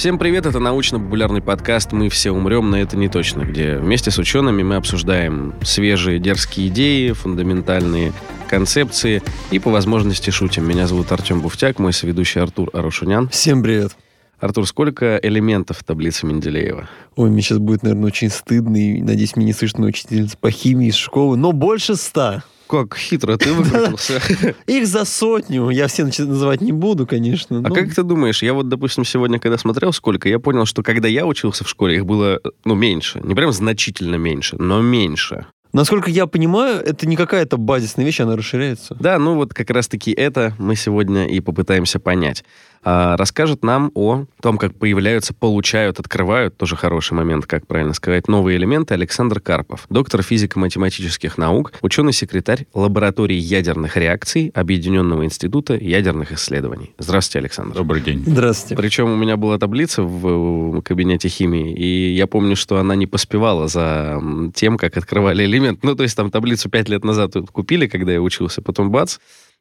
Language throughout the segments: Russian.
Всем привет, это научно-популярный подкаст «Мы все умрем, но это не точно», где вместе с учеными мы обсуждаем свежие дерзкие идеи, фундаментальные концепции и по возможности шутим. Меня зовут Артем Буфтяк, мой соведущий Артур Арушунян. Всем привет. Артур, сколько элементов в таблице Менделеева? Ой, мне сейчас будет, наверное, очень стыдно, и, надеюсь, меня не слышит моя учительница по химии из школы, но больше ста. Как хитро ты выкрутился. Их за сотню. Я все называть не буду, конечно. А как ты думаешь, я вот, допустим, сегодня, когда смотрел сколько, я понял, что когда я учился в школе, их было, ну, меньше. Не прям значительно меньше, но меньше. Насколько я понимаю, это не какая-то базисная вещь, она расширяется. Да, ну вот как раз-таки это мы сегодня и попытаемся понять. А, расскажет нам о том, как появляются, получают, открывают, тоже хороший момент, как правильно сказать, новые элементы Александр Карпов, доктор физико-математических наук, ученый-секретарь лаборатории ядерных реакций Объединенного института ядерных исследований. Здравствуйте, Александр. Добрый день. Здравствуйте. Причем у меня была таблица в кабинете химии, и я помню, что она не поспевала за тем, как открывали элемент. Ну, то есть там таблицу пять лет назад купили, когда я учился, потом бац,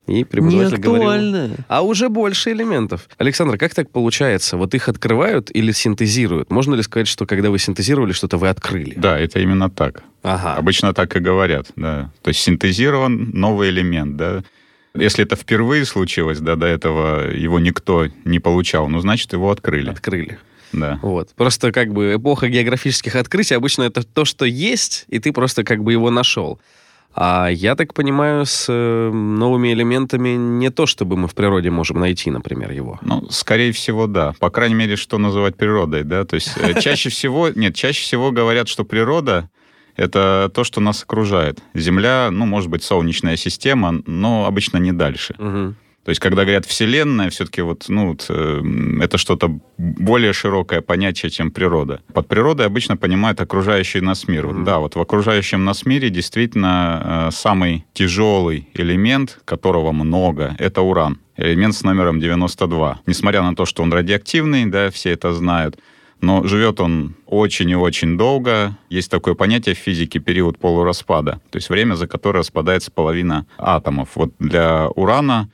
и преподаватель говорил... А уже больше элементов. Александр, как так получается? Вот их открывают или синтезируют? Можно ли сказать, что когда вы синтезировали что-то, вы открыли? Да, это именно так. Ага. Обычно так и говорят, да. То есть синтезирован новый элемент, да. Если это впервые случилось, да, до этого его никто не получал, ну, значит, его открыли. Открыли. Да. Вот. Просто как бы эпоха географических открытий обычно это то, что есть, и ты просто как бы его нашел. А я так понимаю, с э, новыми элементами не то, чтобы мы в природе можем найти, например, его. Ну, скорее всего, да. По крайней мере, что называть природой, да. То есть э, чаще всего, нет, чаще всего говорят, что природа это то, что нас окружает. Земля, ну, может быть, солнечная система, но обычно не дальше. Угу. То есть, когда говорят Вселенная, все-таки вот, ну, вот, э, это что-то более широкое понятие, чем природа. Под природой обычно понимают окружающий нас мир. Mm-hmm. Да, вот в окружающем нас мире действительно э, самый тяжелый элемент, которого много, это уран. Элемент с номером 92. Несмотря на то, что он радиоактивный, да, все это знают, но живет он очень и очень долго. Есть такое понятие в физике период полураспада, то есть время, за которое распадается половина атомов. Вот для урана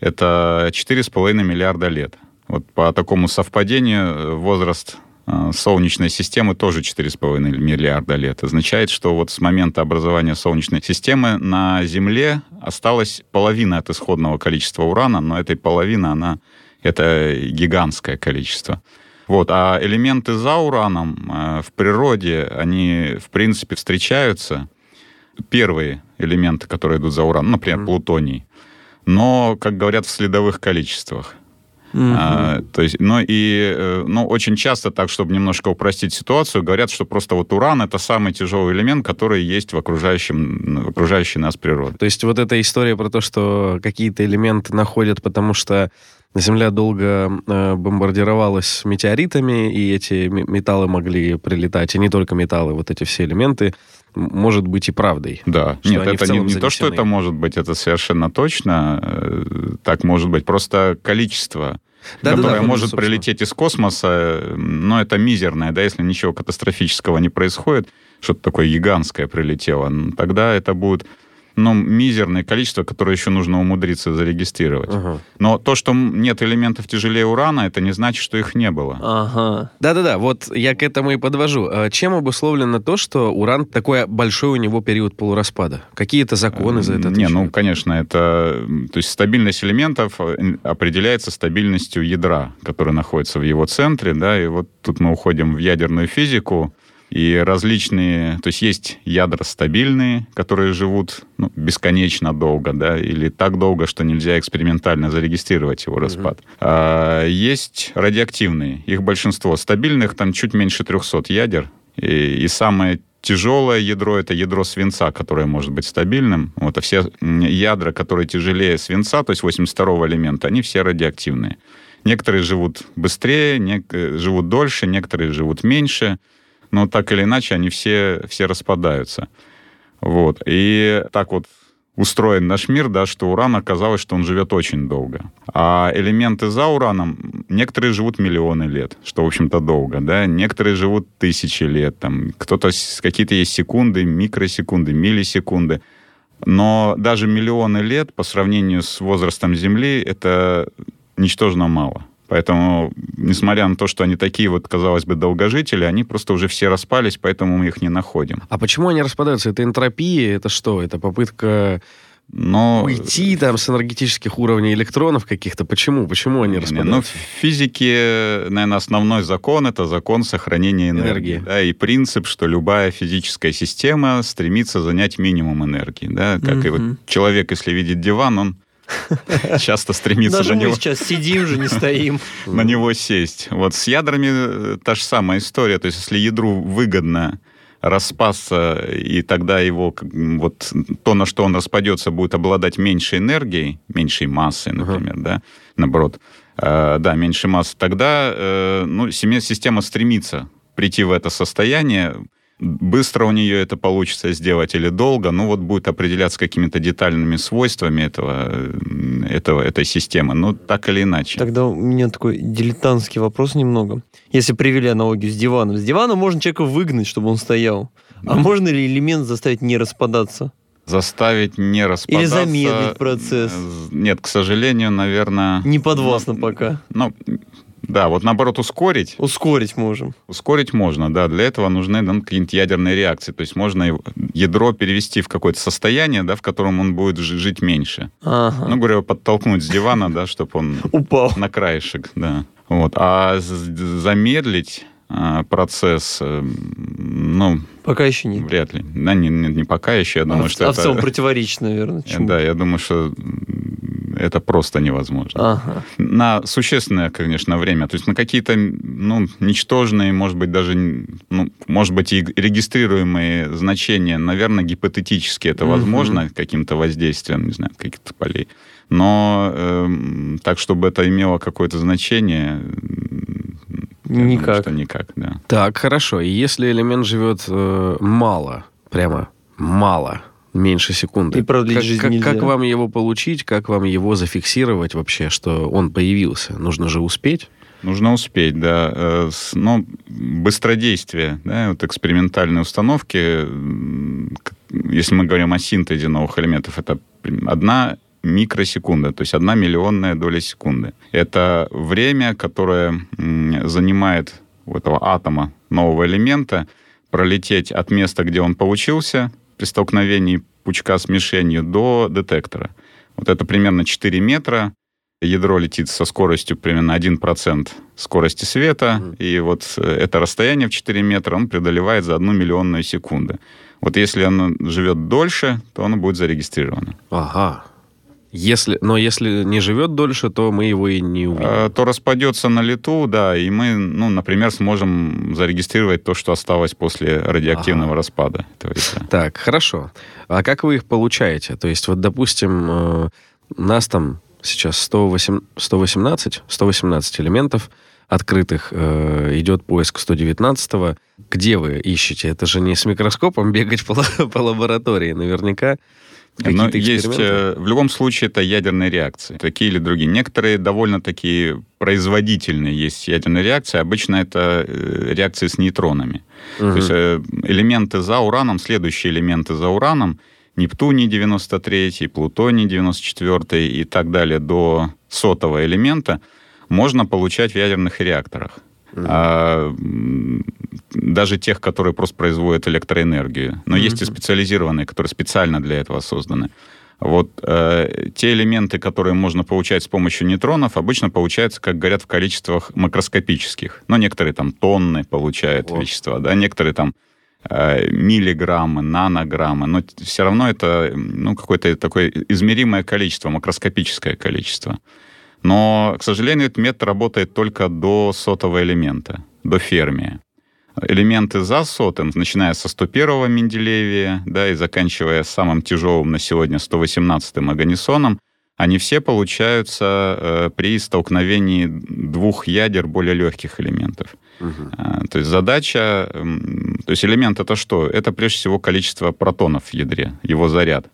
это 4,5 миллиарда лет. Вот по такому совпадению э, возраст э, Солнечной системы тоже 4,5 миллиарда лет. Означает, что вот с момента образования Солнечной системы на Земле осталась половина от исходного количества урана, но этой половины, она, это гигантское количество. Вот, а элементы за ураном э, в природе, они, в принципе, встречаются. Первые элементы, которые идут за ураном, например, mm-hmm. плутоний, но, как говорят, в следовых количествах. Угу. А, то есть, ну и, э, ну, очень часто так, чтобы немножко упростить ситуацию, говорят, что просто вот уран это самый тяжелый элемент, который есть в окружающем, в окружающей нас природе. То есть вот эта история про то, что какие-то элементы находят, потому что Земля долго э, бомбардировалась метеоритами, и эти металлы могли прилетать, и не только металлы, вот эти все элементы может быть и правдой. Да, нет, это не, не то, что это может быть, это совершенно точно э, так может быть. Просто количество да, которое да, да, может собственно. прилететь из космоса, но это мизерное, да, если ничего катастрофического не происходит, что-то такое гигантское прилетело, тогда это будет ну, мизерное количество, которое еще нужно умудриться зарегистрировать. Ага. Но то, что нет элементов тяжелее урана, это не значит, что их не было. Ага. Да-да-да, вот я к этому и подвожу. А чем обусловлено то, что уран такой большой у него период полураспада? Какие-то законы за это отвечают? Не, ну, конечно, это... То есть стабильность элементов э, определяется стабильностью ядра, которое находится в его центре, да, и вот тут мы уходим в ядерную физику, и различные, то есть есть ядра стабильные, которые живут ну, бесконечно долго, да, или так долго, что нельзя экспериментально зарегистрировать его распад. Mm-hmm. А, есть радиоактивные, их большинство. Стабильных там чуть меньше 300 ядер, и, и самое тяжелое ядро это ядро свинца, которое может быть стабильным. Вот, а все ядра, которые тяжелее свинца, то есть 82 элемента, они все радиоактивные. Некоторые живут быстрее, не, живут дольше, некоторые живут меньше но так или иначе они все, все распадаются. Вот. И так вот устроен наш мир, да, что уран оказалось, что он живет очень долго. А элементы за ураном, некоторые живут миллионы лет, что, в общем-то, долго, да, некоторые живут тысячи лет, там, кто-то, какие-то есть секунды, микросекунды, миллисекунды. Но даже миллионы лет по сравнению с возрастом Земли это ничтожно мало. Поэтому, несмотря на то, что они такие вот, казалось бы, долгожители, они просто уже все распались, поэтому мы их не находим. А почему они распадаются? Это энтропия? Это что? Это попытка но... Уйти там с энергетических уровней электронов каких-то. Почему? Почему они распадаются? Ну, в физике, наверное, основной закон — это закон сохранения энергии. энергии. Да, и принцип, что любая физическая система стремится занять минимум энергии. Да, как угу. и вот человек, если видит диван, он часто стремится Даже на него... сейчас сидим же, не стоим. На него сесть. Вот с ядрами э, та же самая история. То есть если ядру выгодно распасться, и тогда его вот то, на что он распадется, будет обладать меньшей энергией, меньшей массой, например, uh-huh. да, наоборот, э, да, меньше массы, тогда э, ну, система стремится прийти в это состояние, быстро у нее это получится сделать или долго, ну вот будет определяться какими-то детальными свойствами этого, этого, этой системы, ну так или иначе. Тогда у меня такой дилетантский вопрос немного. Если привели аналогию с диваном. С дивана можно человека выгнать, чтобы он стоял. А можно ли элемент заставить не распадаться? Заставить не распадаться. Или замедлить процесс. Нет, к сожалению, наверное... Не подвластно ну, пока. Ну, да, вот наоборот ускорить. Ускорить можем. Ускорить можно, да. Для этого нужны ну, какие-нибудь ядерные реакции. То есть можно ядро перевести в какое-то состояние, да, в котором он будет жить меньше. Ага. Ну, говорю, подтолкнуть с дивана, да, чтобы он упал на краешек, да. Вот. А замедлить а, процесс, э, ну... Пока еще нет. Вряд ли. Да, не, не, не пока еще, я думаю, а что а это... в целом противоречит, наверное. Чему? Да, я думаю, что это просто невозможно. Ага. На существенное, конечно, время. То есть на какие-то ну, ничтожные, может быть, даже, ну, может быть, и регистрируемые значения, наверное, гипотетически это угу. возможно каким-то воздействием, не знаю, каких-то полей. Но э, так, чтобы это имело какое-то значение, никак. Думаю, что никак, да. Так, хорошо. И если элемент живет э, мало, прямо мало, меньше секунды. И продлить как, жизнь как, нельзя. как вам его получить, как вам его зафиксировать вообще, что он появился? Нужно же успеть? Нужно успеть, да. Э, но быстродействие, да, вот экспериментальные установки, если мы говорим о синтезе новых элементов, это одна микросекунда, то есть одна миллионная доля секунды. Это время, которое занимает у этого атома нового элемента пролететь от места, где он получился, при столкновении пучка с мишенью до детектора. Вот это примерно 4 метра. Ядро летит со скоростью примерно 1% скорости света, mm-hmm. и вот э, это расстояние в 4 метра он преодолевает за одну миллионную секунды. Вот если оно живет дольше, то оно будет зарегистрировано. Ага. Если, но если не живет дольше, то мы его и не увидим. А, то распадется на лету, да, и мы, ну, например, сможем зарегистрировать то, что осталось после радиоактивного ага. распада. Так, хорошо. А как вы их получаете? То есть, вот, допустим, э, нас там сейчас 108, 118, 118 элементов открытых, э, идет поиск 119-го. Где вы ищете? Это же не с микроскопом бегать по, по лаборатории наверняка. Но есть, э, в любом случае, это ядерные реакции, такие или другие. Некоторые довольно такие производительные есть ядерные реакции. Обычно это э, реакции с нейтронами. Угу. То есть э, элементы за ураном, следующие элементы за ураном, Нептуний 93, Плутоний 94 и так далее до сотого элемента можно получать в ядерных реакторах. Mm-hmm. А, даже тех, которые просто производят электроэнергию. Но mm-hmm. есть и специализированные, которые специально для этого созданы. Вот э, те элементы, которые можно получать с помощью нейтронов, обычно получаются, как говорят, в количествах макроскопических. Но некоторые там тонны получают вот. вещества, да, некоторые там э, миллиграммы, нанограммы, но все равно это ну, какое-то такое измеримое количество, макроскопическое количество. Но, к сожалению, этот метод работает только до сотого элемента, до фермия. Элементы за сотым, начиная со 101-го Менделеевия, да, и заканчивая самым тяжелым на сегодня 118-м Аганесоном, они все получаются э, при столкновении двух ядер более легких элементов. Угу. А, то есть задача, э, то есть элемент это что? Это прежде всего количество протонов в ядре, его заряд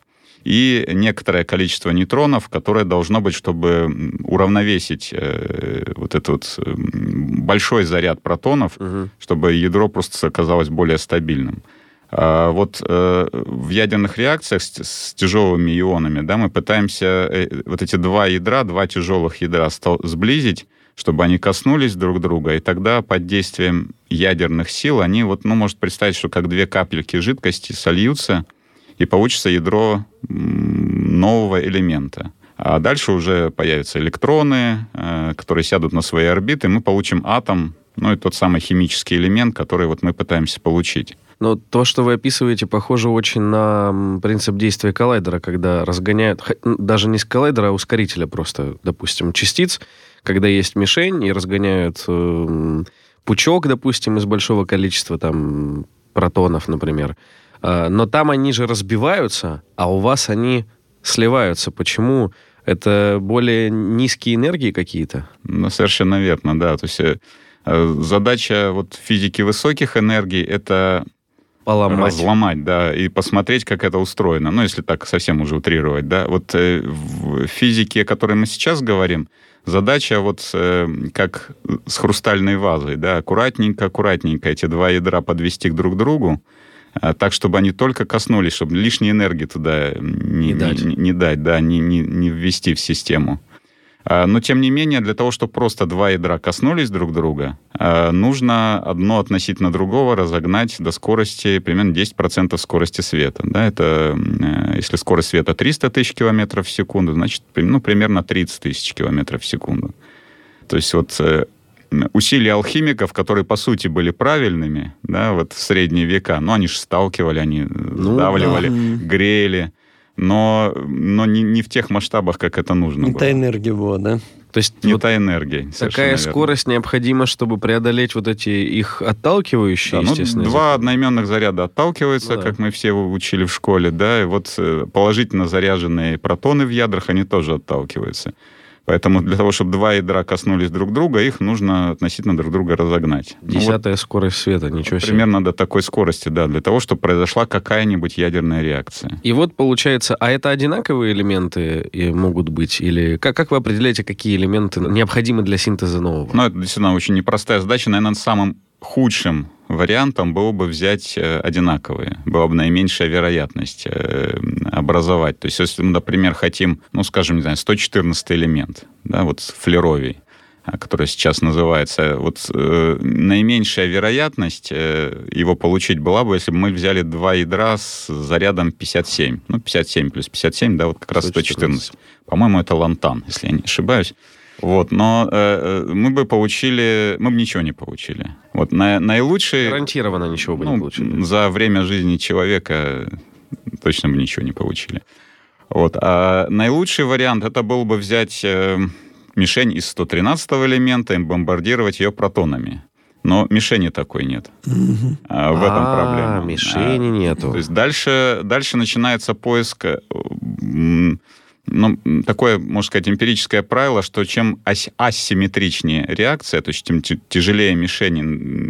и некоторое количество нейтронов, которое должно быть, чтобы уравновесить э, вот этот вот большой заряд протонов, угу. чтобы ядро просто оказалось более стабильным. А вот э, в ядерных реакциях с, с тяжелыми ионами, да, мы пытаемся э, вот эти два ядра, два тяжелых ядра стал, сблизить, чтобы они коснулись друг друга, и тогда под действием ядерных сил они вот, ну, может представить, что как две капельки жидкости сольются, и получится ядро нового элемента. А дальше уже появятся электроны, э, которые сядут на свои орбиты, мы получим атом, ну и тот самый химический элемент, который вот мы пытаемся получить. Но то, что вы описываете, похоже очень на принцип действия коллайдера, когда разгоняют, даже не с коллайдера, а ускорителя просто, допустим, частиц, когда есть мишень и разгоняют э, пучок, допустим, из большого количества там протонов, например. Э, но там они же разбиваются, а у вас они сливаются. Почему? Это более низкие энергии какие-то? Ну, совершенно верно, да. То есть э, задача вот физики высоких энергий — это поломать. Разломать, да, и посмотреть, как это устроено. Ну, если так совсем уже утрировать, да. Вот э, в физике, о которой мы сейчас говорим, задача вот э, как с хрустальной вазой, да, аккуратненько, аккуратненько эти два ядра подвести друг к другу, э, так, чтобы они только коснулись, чтобы лишней энергии туда не, не, дать. не, не дать, да, не, не, не ввести в систему. А, но, тем не менее, для того, чтобы просто два ядра коснулись друг друга, а, нужно одно относительно другого разогнать до скорости примерно 10% скорости света. Да, это, э, если скорость света 300 тысяч километров в секунду, значит, ну, примерно 30 тысяч километров в секунду. То есть вот э, усилия алхимиков, которые, по сути, были правильными, да, вот в средние века, ну, они же сталкивали, они ну, сдавливали, да. грели, но, но не, не в тех масштабах, как это нужно не было. та энергия была, да? То есть не вот та энергия. Такая верно. скорость необходима, чтобы преодолеть вот эти их отталкивающие, да, ну, Два одноименных заряда отталкиваются, ну, да. как мы все учили в школе, да, и вот э, положительно заряженные протоны в ядрах, они тоже отталкиваются. Поэтому для того, чтобы два ядра коснулись друг друга, их нужно относительно друг друга разогнать. Десятая ну, вот, скорость света, ничего себе. Примерно до такой скорости, да, для того, чтобы произошла какая-нибудь ядерная реакция. И вот получается, а это одинаковые элементы и могут быть? Или как, как вы определяете, какие элементы необходимы для синтеза нового? Ну, это действительно очень непростая задача. Наверное, самым худшим вариантом было бы взять э, одинаковые. Была бы наименьшая вероятность э, образовать. То есть, если мы, например, хотим, ну, скажем, не знаю, 114 элемент, да, вот флеровий, а, который сейчас называется, вот э, наименьшая вероятность э, его получить была бы, если бы мы взяли два ядра с зарядом 57. Ну, 57 плюс 57, да, вот как 114. раз 114. По-моему, это лантан, если я не ошибаюсь. Вот, но э, э, мы бы получили, мы бы ничего не получили. Вот на, наилучший... Гарантированно ничего бы ну, не получили. За время жизни человека точно бы ничего не получили. Вот. А наилучший вариант это был бы взять э, мишень из 113 элемента и бомбардировать ее протонами. Но мишени такой нет. А, в этом а, проблема. Мишени а, нету. То есть дальше, дальше начинается поиск э, ну, такое, можно сказать, эмпирическое правило, что чем ас асимметричнее реакция, то есть тем тяжелее мишени,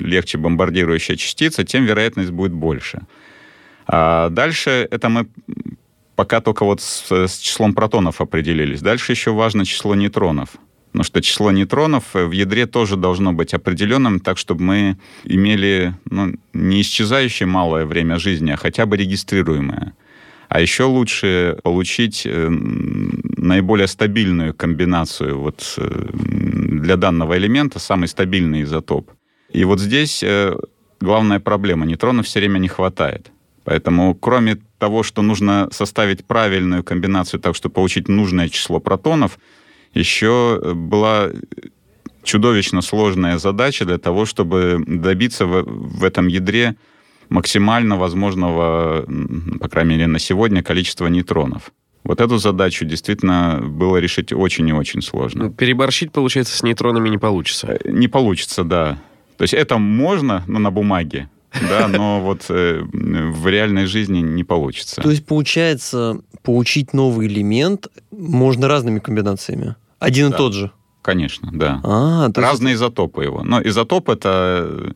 легче бомбардирующая частица, тем вероятность будет больше. А дальше это мы пока только вот с, с числом протонов определились. Дальше еще важно число нейтронов. Потому что число нейтронов в ядре тоже должно быть определенным, так чтобы мы имели ну, не исчезающее малое время жизни, а хотя бы регистрируемое. А еще лучше получить э, наиболее стабильную комбинацию вот э, для данного элемента, самый стабильный изотоп. И вот здесь э, главная проблема. Нейтронов все время не хватает. Поэтому кроме того, что нужно составить правильную комбинацию так, чтобы получить нужное число протонов, еще была чудовищно сложная задача для того, чтобы добиться в этом ядре максимально возможного, по крайней мере, на сегодня количества нейтронов. Вот эту задачу действительно было решить очень и очень сложно. Ну, переборщить, получается, с нейтронами не получится. Э, не получится, да. То есть это можно, но на бумаге, да, но вот э, в реальной жизни не получится. То есть, получается, получить новый элемент можно разными комбинациями? Один да. и тот же? Конечно, да. А, Разные есть... изотопы его. Но изотоп это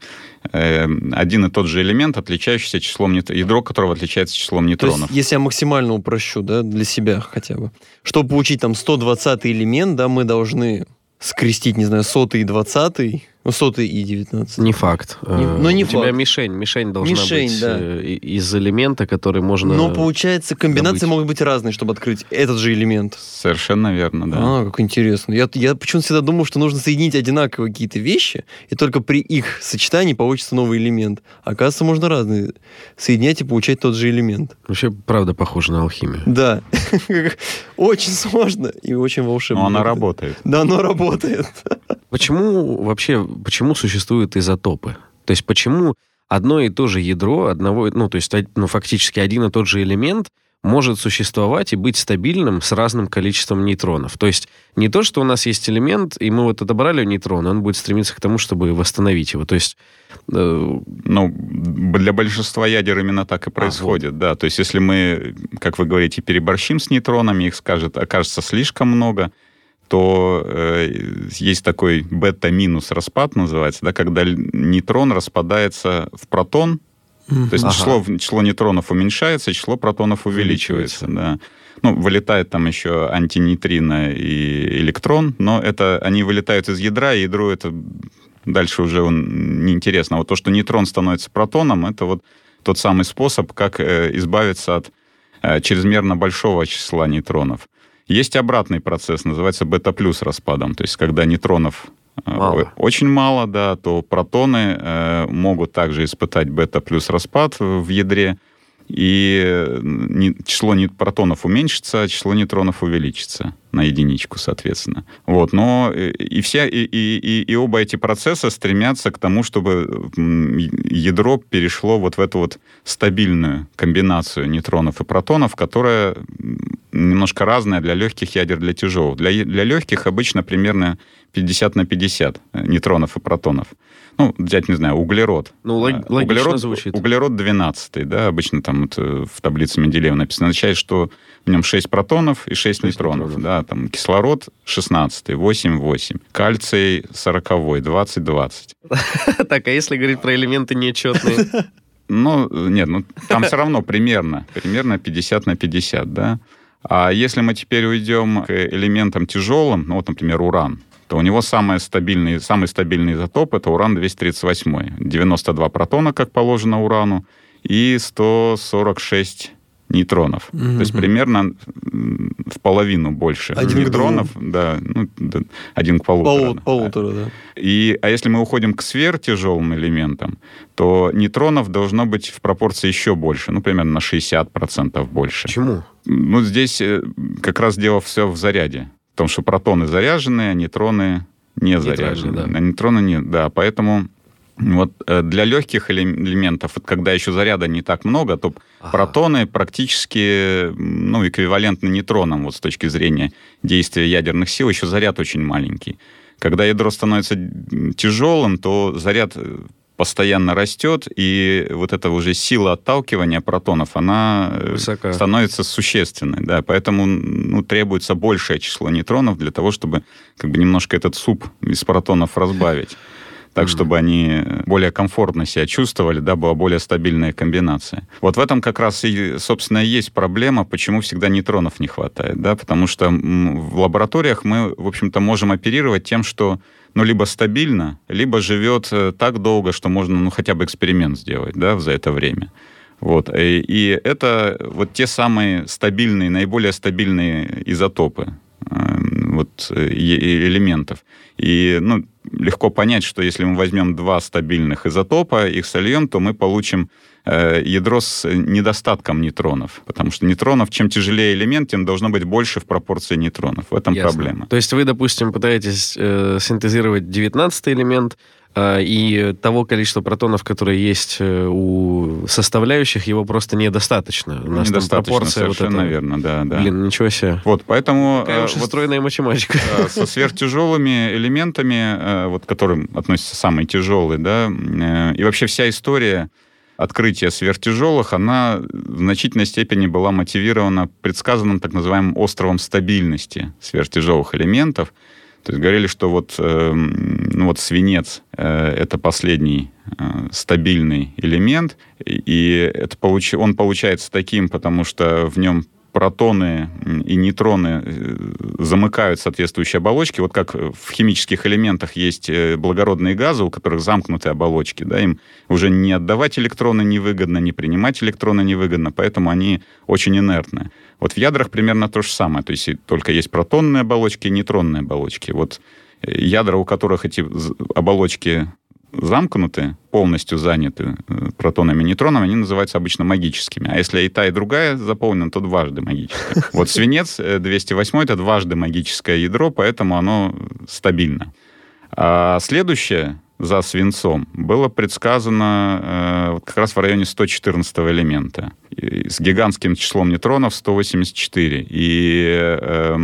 э, один и тот же элемент, отличающийся числом нейтронов, ядро которого отличается числом нейтронов. То есть, если я максимально упрощу, да, для себя хотя бы, чтобы получить там 120 элемент, да, мы должны скрестить, не знаю, сотый и двадцатый, Ну, сотый и 19. Не факт. Не- но не У тебя факт. мишень. Мишень должна Мишень, быть да. э, из элемента, который можно... Но получается, комбинации добыть. могут быть разные, чтобы открыть этот же элемент. Совершенно верно, да. А, как интересно. Я, я почему-то всегда думал, что нужно соединить одинаковые какие-то вещи, и только при их сочетании получится новый элемент. Оказывается, можно разные соединять и получать тот же элемент. Вообще, правда, похоже на алхимию. Да. Очень сложно и очень волшебно. Но она работает. Да, оно работает. Почему вообще, почему существуют изотопы? То есть почему одно и то же ядро, одного, ну, то есть ну, фактически один и тот же элемент может существовать и быть стабильным с разным количеством нейтронов. То есть не то, что у нас есть элемент, и мы вот отобрали нейтрон, он будет стремиться к тому, чтобы восстановить его. То есть э, Ну, для большинства ядер именно так и происходит, да. То есть если мы, как вы говорите, переборщим с нейтронами, их скажет, окажется слишком много, то э, есть такой бета-минус распад, называется, да, когда нейтрон распадается в протон, то есть Ага. число, число нейтронов уменьшается, число протонов увеличивается, да. Ну, вылетает там еще антинейтрино и электрон, но это они вылетают из ядра, и ядро это дальше уже он неинтересно. Вот то, что нейтрон становится протоном, это вот тот самый способ, как э, избавиться от э, чрезмерно большого числа нейтронов. Есть обратный процесс, называется бета-плюс распадом. То есть, когда нейтронов э, Мало. очень мало, да, то протоны э, могут также испытать бета-плюс распад в ядре, и э, не- число не- протонов уменьшится, а число нейтронов увеличится на единичку, соответственно. Вот, но э, и, все, и, и, и- оба эти процесса стремятся к тому, чтобы ядро перешло вот в эту вот стабильную комбинацию нейтронов и протонов, которая немножко разная для легких ядер, для тяжелых. Для, для легких обычно примерно 50 на 50 нейтронов и протонов. Ну, взять, не знаю, углерод. Ну, лог- А, углерод, звучит. Углерод 12, да, обычно там вот, э, в таблице Менделеева написано, означает, что в нем 6 протонов и 6, нейтронов. нейтронов. Да, там кислород 16, 8, 8. Кальций 40, 20, 20. так, а если говорить про элементы нечетные? Ну, нет, ну там все равно примерно, примерно 50 на 50, да. А если мы теперь уйдем к элементам тяжелым, ну вот, например, уран, то у него самый стабильный, самый стабильный изотоп это уран-238. 92 протона, как положено урану, и 146 нейтронов. Мгм. То есть примерно в половину больше Один к нейтронов, да, ну, да, один к полутора. Полу- Полутора, да. И, а если мы уходим к сверхтяжелым элементам, то нейтронов должно быть в пропорции еще больше, ну, примерно на 60% больше. Почему? Ну, здесь э, как раз дело все в заряде. В том, что протоны заряжены, а нейтроны не Нейтральны, заряжены. да. А нейтроны нет, да. Поэтому вот э, для легких элем- элементов, когда еще заряда не так много, то Ага. протоны практически ну, эквивалентны нейтронам вот с точки зрения действия ядерных сил, еще заряд очень маленький. Когда ядро становится тяжелым, то заряд э, постоянно растет, и вот эта уже сила отталкивания протонов, она э, Высока. становится существенной, да, поэтому ну, требуется большее число нейтронов для того, чтобы как бы немножко этот суп из протонов разбавить так, чтобы они более комфортно себя чувствовали, да, была более стабильная комбинация. Вот в этом как раз и, собственно, и есть проблема, почему всегда нейтронов не хватает, да, потому что в лабораториях мы, в общем-то, можем оперировать тем, что ну, либо стабильно, либо живет э, так долго, что можно, ну, хотя бы эксперимент сделать, да, за это время. Вот. И, и это вот те самые стабильные, наиболее стабильные изотопы э, вот, э, элементов. И ну, легко понять, что если мы возьмем два стабильных изотопа, их сольем, то мы получим э, ядро с недостатком нейтронов. Потому что нейтронов, чем тяжелее элемент, тем должно быть больше в пропорции нейтронов. В этом Ясно. проблема. То есть вы, допустим, пытаетесь э, синтезировать 19 элемент, и того количества протонов, которые есть э, у составляющих, его просто недостаточно. У нас там Недостаточно, пропорция вот совершенно эта. верно, да, да. Блин, ничего себе. Вот, поэтому... Какая э, уж и вот- стройная математика. э, со сверхтяжелыми элементами, вот к которым относятся самые тяжелые, да, и вообще вся история открытия сверхтяжелых, она в значительной степени была мотивирована предсказанным так называемым островом стабильности сверхтяжелых элементов. То есть говорили, что вот, э, ну вот свинец э, это последний э, стабильный элемент, и- это получи- он получается таким, потому что в нем протоны и нейтроны э, замыкают соответствующие оболочки. Вот как в химических элементах есть э, благородные газы, у которых замкнутые оболочки, да, им уже не отдавать электроны невыгодно, не принимать электроны невыгодно, поэтому они очень инертны. Вот в ядрах примерно то же самое, то есть только есть протонные оболочки и нейтронные оболочки. Вот ядра, у которых эти оболочки замкнуты, полностью заняты э, протонами и нейтронами, они называются обычно магическими. А если и та, и другая заполнена, то дважды магическая. Вот свинец 208 э, это дважды магическое ядро, поэтому оно стабильно. А следующее за свинцом было предсказано э, как раз в районе 114 элемента с гигантским числом нейтронов 184. И э,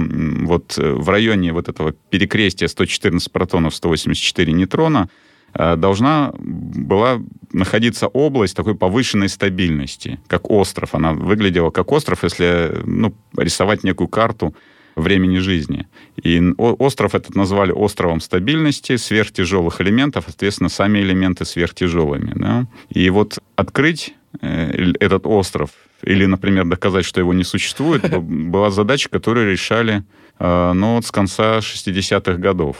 вот в районе вот этого перекрестия 114 протонов, 184 нейтрона должна была находиться область такой повышенной стабильности, как остров. Она выглядела как остров, если ну, рисовать некую карту времени жизни. И остров этот назвали островом стабильности сверхтяжелых элементов, соответственно, сами элементы сверхтяжелыми. Да? И вот открыть э, этот остров или, например, доказать, что его не существует, была задача, которую решали э, ну, вот с конца 60-х годов.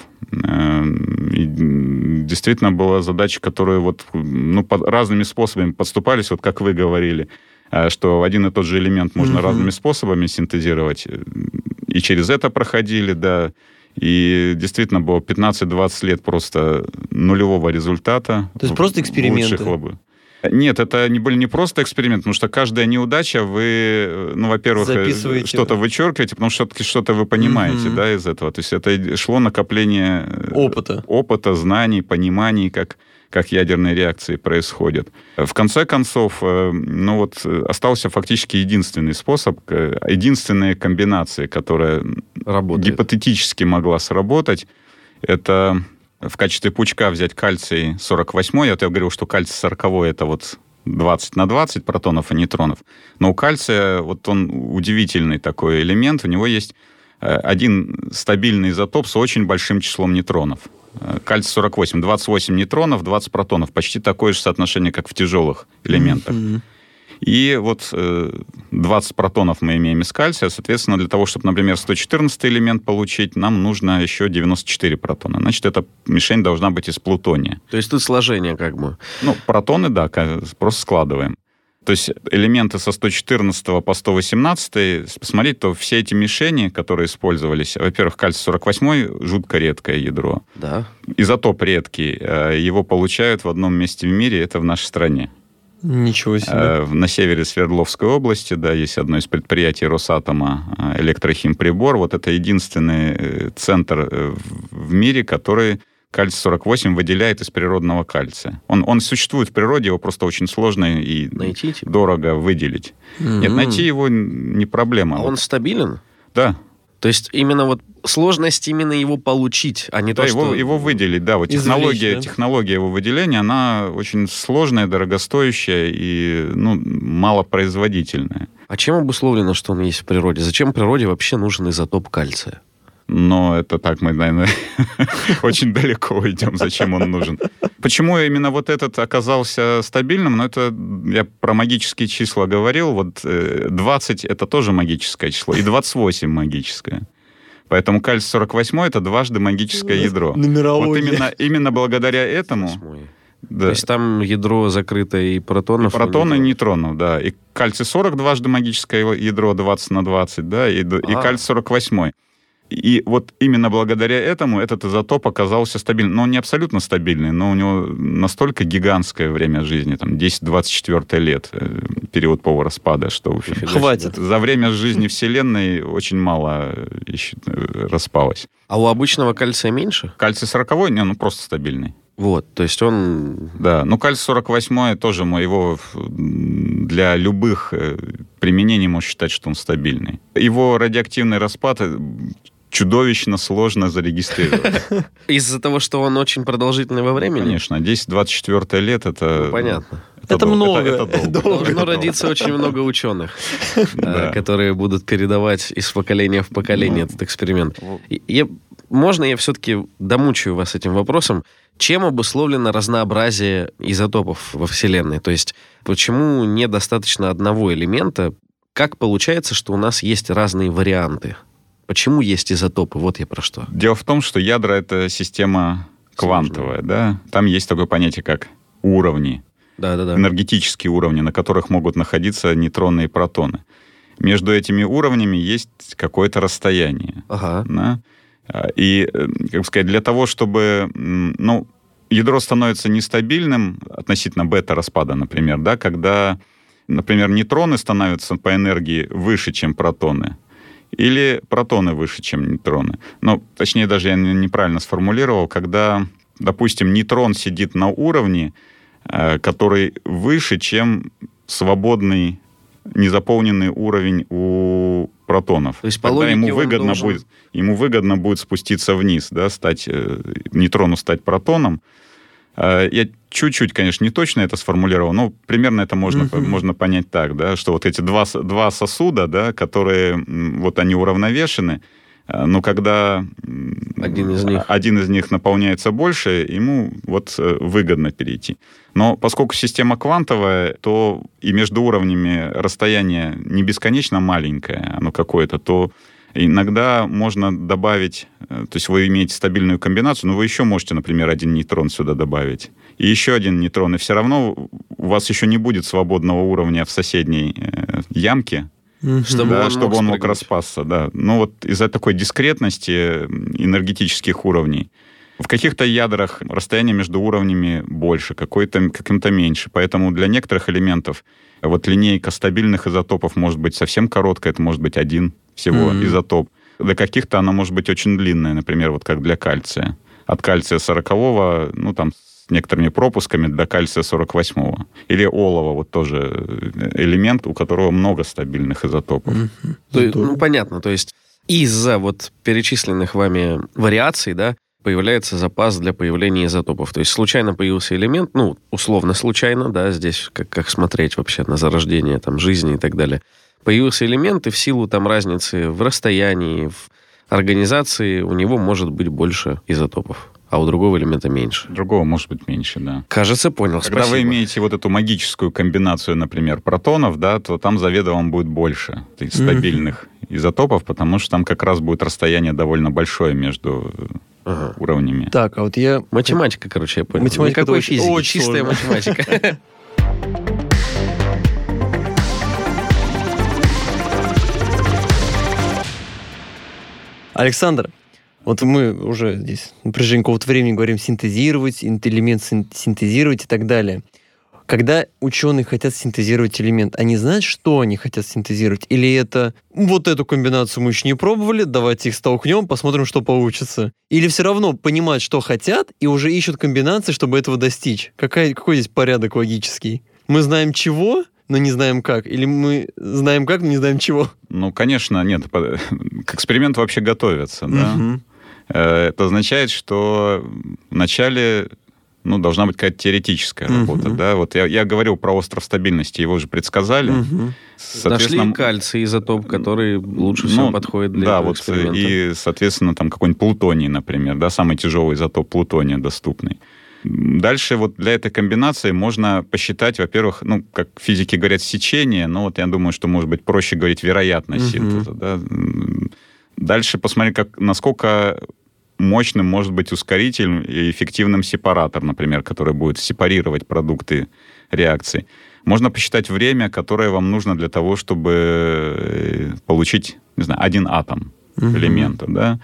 И действительно была задача, которую вот, ну, под разными способами подступались, вот как вы говорили, э, что один и тот же элемент можно mm-hmm. разными способами синтезировать. И через это проходили, да. И действительно было 15-20 лет просто нулевого результата. То есть просто эксперименты? Лучших нет, это не, были не просто эксперимент, потому что каждая неудача вы, э, ну, во-первых, э, что-то вычеркиваете, потому что что-то вы понимаете, mm-hmm. да, из этого. То есть это шло накопление опыта, опыта знаний, пониманий, как как ядерные реакции происходят. В конце концов, э, ну вот остался фактически единственный способ, единственная комбинация, которая Работает. гипотетически могла сработать, это в качестве пучка взять кальций 48, я тебе говорил, что кальций 40 это вот 20 на 20 протонов и нейтронов. Но у кальция вот он удивительный такой элемент, у него есть э, один стабильный изотоп с очень большим числом нейтронов. Э, кальций 48, 28 нейтронов, 20 протонов. Почти такое же соотношение, как в тяжелых элементах. Mm-hmm. И вот 20 э, протонов мы имеем из кальция, соответственно, для того, чтобы, например, 114 элемент получить, нам нужно еще 94 протона. Значит, эта мишень должна быть из плутония. То есть тут сложение как бы? Ну, протоны, да, просто складываем. То есть элементы со 114 по 118, посмотреть, то все эти мишени, которые использовались, во-первых, кальций 48 жутко редкое ядро. Да. Изотоп редкий. Э, его получают в одном месте в мире, это в нашей стране. Ничего себе. Э, на севере Свердловской области, да, есть одно из предприятий Росатома, э, электрохимприбор. Вот это единственный э, центр в мире, который кальций-48 выделяет из природного кальция. Он, он существует в природе, его просто очень сложно и найти, типа? дорого выделить. Mm-hmm. Нет, найти его не проблема. А вот. он стабилен? Да. То есть именно вот сложность именно его получить, а не да, то, его, что... его выделить, да. Вот технология, да? технология его выделения, она очень сложная, дорогостоящая и ну, малопроизводительная. А чем обусловлено, что он есть в природе? Зачем природе вообще нужен изотоп кальция? Но это так мы, наверное, очень далеко уйдем, зачем он нужен. Почему именно вот этот оказался стабильным? Ну, это я про магические числа говорил. Вот 20 э, — это тоже магическое число, и 28 магическое. Поэтому кальций 48 это дважды магическое ядро. Нумерология. Вот именно, именно благодаря этому... Да. То есть там ядро закрыто и протонов? И протоны, и нейтронов, да. И кальций 40 дважды магическое ядро 20 на 20, да, и, а. и кальций 48. И вот именно благодаря этому этот изотоп оказался стабильным. Но он не абсолютно стабильный, но у него настолько гигантское время жизни, там 10-24 лет, э, период полураспада, что Хватит. за время жизни Вселенной очень мало еще э, распалось. А у обычного кальция меньше? Кальций 40 не, ну просто стабильный. Вот, то есть он... Да, ну кальций 48 тоже мы его для любых э, применений можно считать, что он стабильный. Его радиоактивный распад чудовищно сложно зарегистрировать. Из-за того, что он очень продолжительный во времени? Конечно. 10-24 лет это... Ну, понятно. Это, это много. Это, это долго. Должно это родиться очень много ученых, да. которые будут передавать из поколения в поколение этот эксперимент. Я, можно я все-таки домучаю вас этим вопросом? Чем обусловлено разнообразие изотопов во Вселенной? То есть почему недостаточно одного элемента как получается, что у нас есть разные варианты? Почему есть изотопы? Вот я про что. Дело в том, что ядра — это система квантовая, да? Там есть такое понятие, как уровни, Да, да, да. энергетические уровни, на которых могут находиться нейтроны и протоны. Между этими уровнями есть какое-то расстояние. Ага. да. А, И, э, как сказать, для того, чтобы, ну, ядро становится нестабильным относительно бета-распада, например, да, когда, например, нейтроны становятся по энергии выше, чем протоны, или протоны выше, чем нейтроны. Ну, точнее, даже я не- неправильно сформулировал, когда, допустим, нейтрон сидит на уровне, э, который выше, чем свободный незаполненный уровень у протонов. То есть, по Тогда ему выгодно должен- будет ему выгодно будет спуститься вниз, да, стать э, нейтрону стать протоном. Э, я чуть-чуть, конечно, не точно это сформулировал, но примерно это можно Мгм. можно понять так, да, что вот эти два два сосуда, да, которые вот они уравновешены, э, но когда Один из них. один из них наполняется больше, ему вот э, выгодно перейти. Но поскольку система квантовая, то и между уровнями расстояние не бесконечно маленькое, оно какое-то, то иногда можно добавить, э, то есть вы имеете стабильную комбинацию, но вы еще можете, например, один нейтрон сюда добавить. И еще один нейтрон, и все равно у вас еще не будет свободного уровня в соседней э, ямке. Чтобы да, он чтобы мог он мог распасться, да. Но вот из-за такой дискретности энергетических уровней в каких-то ядрах расстояние между уровнями больше, какой-то каким-то меньше. Поэтому для некоторых элементов вот линейка стабильных изотопов может быть совсем короткая, это может быть один всего Мгм. изотоп. Для каких-то она может быть очень длинная, например, вот как для кальция. От кальция 40 ну там с некоторыми пропусками до кальция 48 Или олова, вот тоже э, элемент, у которого много стабильных изотопов. Мгм. То ну, понятно, то есть из-за вот перечисленных вами вариаций, да, появляется запас для появления изотопов. То есть случайно появился элемент, ну, условно случайно, да, здесь как, как смотреть вообще на зарождение там жизни и так далее. Появился элемент, и в силу там разницы в расстоянии, в организации у него может быть больше изотопов, а у другого элемента меньше. Другого может быть меньше, да. Кажется, понял. Когда вы спасибо. имеете вот эту магическую комбинацию, например, протонов, да, то там заведомо будет больше стабильных изотопов, потому что там как раз будет расстояние довольно большое между э, Ага. уровнями. Так, а вот я... Математика, короче, я понял. Математика Никакой очень- физики, очень чистая сложно. математика. Александр, вот мы уже здесь на протяжении какого-то времени говорим синтезировать, ин- элемент син- синтезировать и так далее. Когда ученые хотят синтезировать элемент, они знают, что они хотят синтезировать? Или это вот эту комбинацию мы еще не пробовали, давайте их столкнем, посмотрим, что получится? Или все равно понимают, что хотят, и уже ищут комбинации, чтобы этого достичь? Какая, какой здесь порядок логический? Мы знаем чего, но не знаем как? Или мы знаем как, но не знаем чего? Ну, конечно, нет. К эксперименту вообще готовятся, да. Мгм. Э, Это означает, что вначале ну, должна быть какая-то теоретическая Мгм. работа, да. Вот я, я говорил про остров стабильности, его же предсказали. Мгм. Нашли кальций изотоп, который лучше всего ну, подходит для да, этого вот эксперимента. и, соответственно, там какой-нибудь плутоний, например, да, самый тяжелый изотоп плутония доступный. Дальше вот для этой комбинации можно посчитать, во-первых, ну, как физики говорят, сечение, но вот я думаю, что, может быть, проще говорить вероятность Мгм. синтеза, да. Дальше посмотреть, как, насколько мощным может быть ускоритель и эффективным сепаратор, например, который будет сепарировать продукты реакции. Можно посчитать время, которое вам нужно для того, чтобы э, получить, не знаю, один атом Мгм. элемента, да?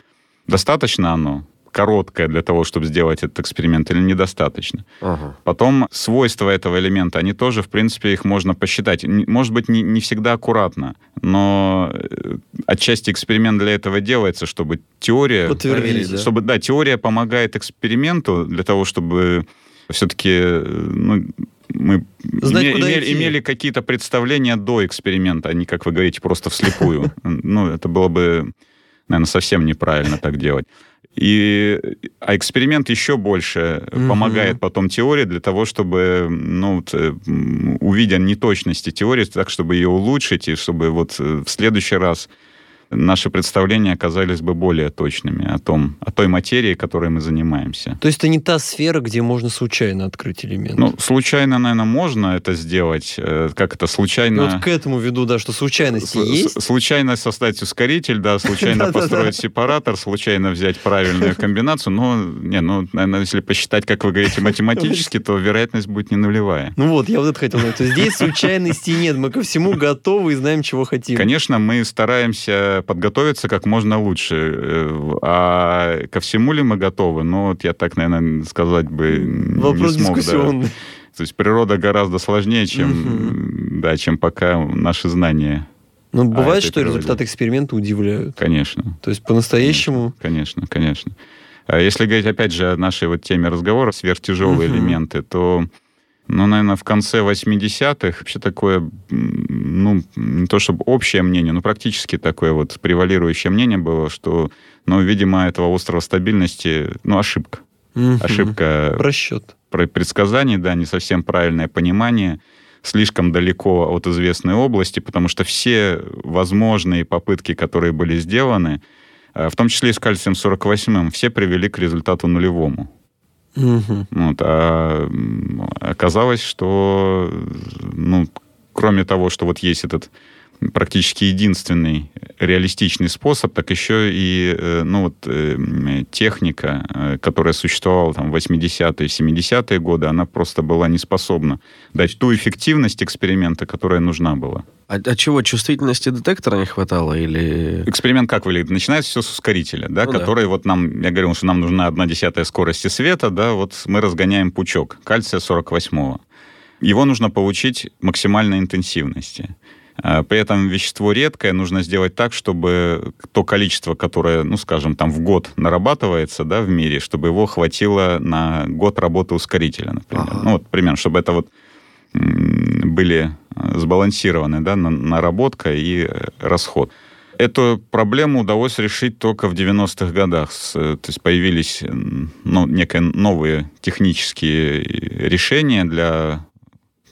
Достаточно оно короткое для того, чтобы сделать этот эксперимент, или недостаточно? Ага. Потом свойства этого элемента, они тоже, в принципе, их можно посчитать. Может быть, не, не всегда аккуратно, но э, отчасти эксперимент для этого делается, чтобы теория... Подтвердить, да. Чтобы, да, теория помогает эксперименту для того, чтобы все-таки ну, мы Знать, име- имели, идти. имели какие-то представления до эксперимента, а не, как вы говорите, просто вслепую. Ну, это было бы, наверное, совсем неправильно так делать. И, а эксперимент еще больше Мгм. помогает потом теории для того, чтобы, ну, вот, э, увидя неточности теории, так, чтобы ее улучшить, и чтобы вот э, в следующий раз наши представления оказались бы более точными о том, о той материи, которой мы занимаемся. То есть это не та сфера, где можно случайно открыть элемент? Ну, случайно, наверное, можно это сделать. Э, как это, случайно... И вот к этому веду, да, что случайности С- есть. Случайно создать ускоритель, да, случайно построить сепаратор, случайно взять правильную комбинацию. Но, не, ну, наверное, если посчитать, как вы говорите, математически, то вероятность будет не нулевая. Ну вот, я вот это хотел сказать. То есть здесь случайности нет. Мы ко всему готовы и знаем, чего хотим. Конечно, мы стараемся подготовиться как можно лучше. Э, А ко всему ли мы готовы? Ну, вот я так, наверное, сказать бы не Вопрос смог. да. дискуссионный. То есть природа гораздо сложнее, чем, да, чем пока наши знания. Но бывает, что природе. результаты эксперимента удивляют. Конечно. То есть по-настоящему... Конечно, конечно. А Если говорить, опять же, о нашей вот теме разговора, сверхтяжелые Мгм. элементы, то, ну, наверное, в конце 80-х вообще такое, ну, не то чтобы общее мнение, но практически такое вот превалирующее мнение было, что, ну, видимо, этого острова стабильности, ну, ошибка. Ошибка Просчет. про предсказаний, да, не совсем правильное понимание, слишком далеко от известной области, потому что все возможные попытки, которые были сделаны, э, в том числе и с кальцием-48, все привели к результату нулевому. Мгм. Вот, а оказалось, что, ну, кроме того, что вот есть этот практически единственный реалистичный способ, так еще и э, ну, вот, э, техника, э, которая существовала там, в 80-е, 70-е годы, она просто была не способна дать ту эффективность эксперимента, которая нужна была. А, а чего, чувствительности детектора не хватало или... Эксперимент как выглядит? Начинается все с ускорителя, да, Ну да. который вот нам, я говорил, что нам нужна одна десятая скорости света, да, вот мы разгоняем пучок кальция 48 Его нужно получить максимальной интенсивности. А, При этом вещество редкое, нужно сделать так, чтобы то количество, которое, ну, скажем, там в год нарабатывается, да, в мире, чтобы его хватило на год работы ускорителя, например. Ага. Ну, вот примерно, чтобы это вот были э, сбалансированы, да, на- наработка и э, расход. Эту проблему удалось решить только в 90-х годах. Э, То есть появились ну, некие новые технические решения для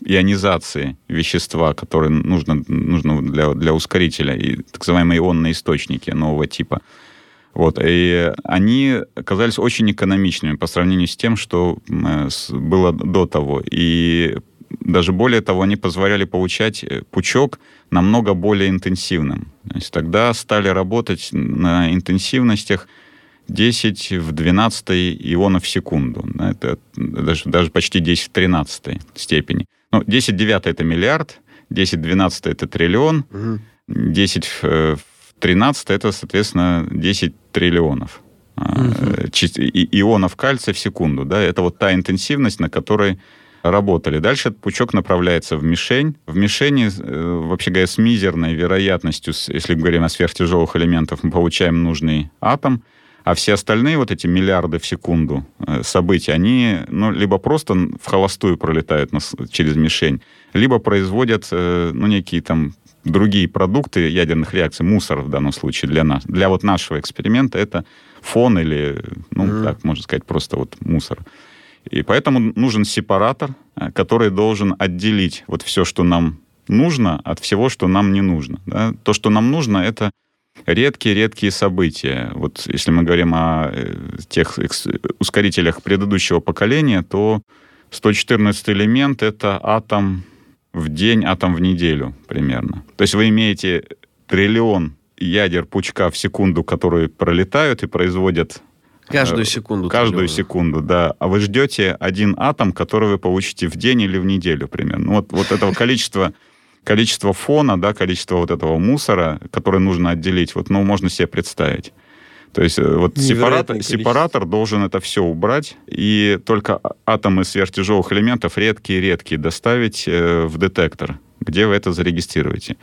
ионизации вещества, которое нужно, нужно для, для ускорителя, и так называемые ионные источники нового типа. Вот, и они оказались очень экономичными по сравнению с тем, что э, было до того. И даже более того, они позволяли получать э, пучок намного более интенсивным. То есть тогда стали работать на интенсивностях 10 в 12 ионов в секунду. Это даже, даже почти 10 в 13 степени. Ну, 10 девятый это миллиард, 10 12 это триллион, Мгм. 10 в э, в 13 это, соответственно, 10 триллионов чис- и- ионов кальция в секунду. Да? Это вот та интенсивность, на которой работали. Дальше этот пучок направляется в мишень. В мишени, э, вообще говоря, с мизерной вероятностью, если говорим о сверхтяжелых элементах, мы получаем нужный атом, а все остальные вот эти миллиарды в секунду э, событий, они ну, либо просто в холостую пролетают нас- через мишень, либо производят э, ну, некие там другие продукты ядерных реакций, мусор в данном случае для нас. Для вот нашего эксперимента это фон или, ну, Мгм. так можно сказать, просто вот мусор. И поэтому нужен сепаратор, э, который должен отделить вот все, что нам нужно, от всего, что нам не нужно. да. То, что нам нужно, это редкие-редкие события. Вот если мы говорим о э, тех ускорителях предыдущего поколения, то 114 элемент — это атом в день, атом в неделю примерно. То есть вы имеете триллион ядер пучка в секунду, которые пролетают и производят Каждую Э, секунду. Каждую триллиона. секунду, да. А вы ждете один атом, который вы получите в день или в неделю примерно. Вот, вот этого количества, количество фона, да, количество вот этого мусора, которое нужно отделить, вот, ну, можно себе представить. То есть э, вот сепаратор, сепаратор должен это все убрать, и только а- атомы сверхтяжелых элементов редкие-редкие доставить э, в детектор, где вы это зарегистрируете.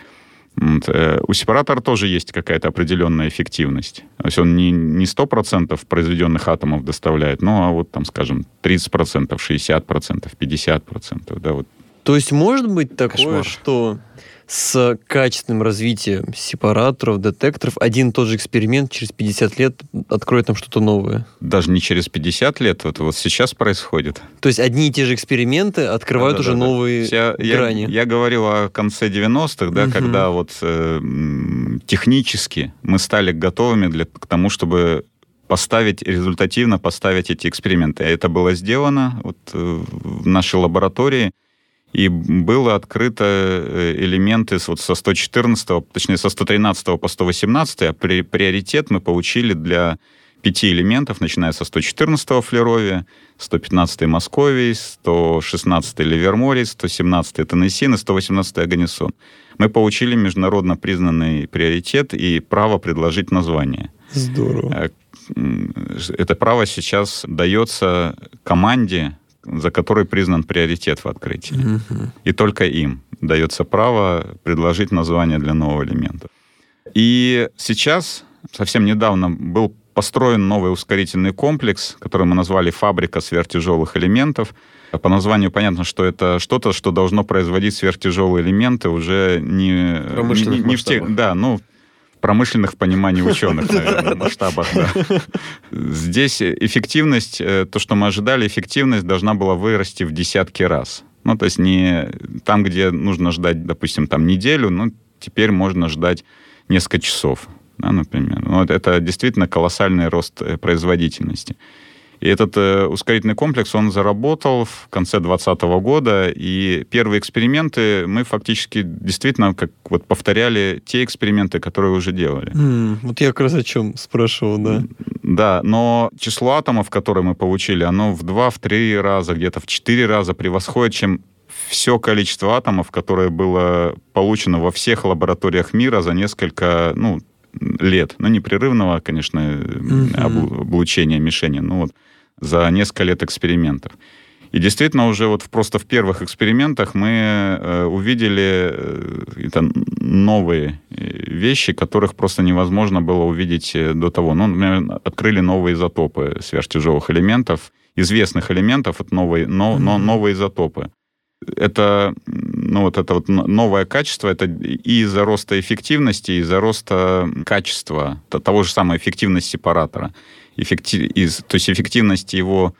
Вот, э, У сепаратора тоже есть какая-то определенная эффективность. То есть он не, не 100% произведенных атомов доставляет, ну, а вот там, скажем, 30%, 60%, 50%. Да, вот То есть может быть такое, Кошмар. что с качественным развитием сепараторов, детекторов, один и тот же эксперимент через 50 лет откроет нам что-то новое? Даже не через 50 лет, вот, вот сейчас происходит. То есть одни и те же эксперименты открывают уже Да-да-да. новые Я, я- грани. я говорил о конце 90-х, да, Мгм. когда вот э, технически мы стали готовыми для, к тому, чтобы поставить, результативно поставить эти эксперименты. Это было сделано вот, э, в нашей лаборатории, и было открыто э, элементы вот со 114, точнее, со 113 по 118, а при, приоритет мы получили для пяти элементов, начиная со 114 флеровия, 115 Московий, 116 Ливерморий, 117 Теннессин и 118 Аганисон. Мы получили международно признанный приоритет и право предложить название. Здорово. Э, м, Это право сейчас дается команде, за которой признан приоритет в открытии. Мгм. И только им дается право предложить название для нового элемента. И сейчас, совсем недавно, был построен новый ускорительный комплекс, который мы назвали «Фабрика сверхтяжелых элементов». По названию понятно, что это что-то, что должно производить сверхтяжелые элементы уже не... Не, не в тех-. Да, ну, промышленных в понимании ученых, наверное, масштабах, да. Здесь эффективность, э, то, что мы ожидали, эффективность должна была вырасти в десятки раз. Ну, то есть не там, где нужно ждать, допустим, там неделю, ну, теперь можно ждать несколько часов, да, например. Вот это действительно колоссальный рост э, производительности. И этот э, ускорительный комплекс, он заработал в конце 2020 года, и первые эксперименты мы фактически действительно как вот повторяли те эксперименты, которые уже делали. М, Вот я как раз о чем спрашивал, да. Да, но число атомов, которые мы получили, оно в два, в три раза, где-то в четыре раза превосходит, чем все количество атомов, которое было получено во всех лабораториях мира за несколько, ну, лет. Ну, непрерывного, конечно, облу- облучения мишени, ну вот за несколько лет экспериментов. И действительно уже вот в- просто в первых экспериментах мы э, увидели э, это новые э, вещи, которых просто невозможно было увидеть до того. Ну, например, открыли новые изотопы сверхтяжелых элементов, известных элементов, это новые, но, но новые изотопы. Это, ну, вот это вот новое качество, это и из-за роста эффективности, и из-за роста качества, того же самого эффективности сепаратора. Эффекти- из, то есть эффективности его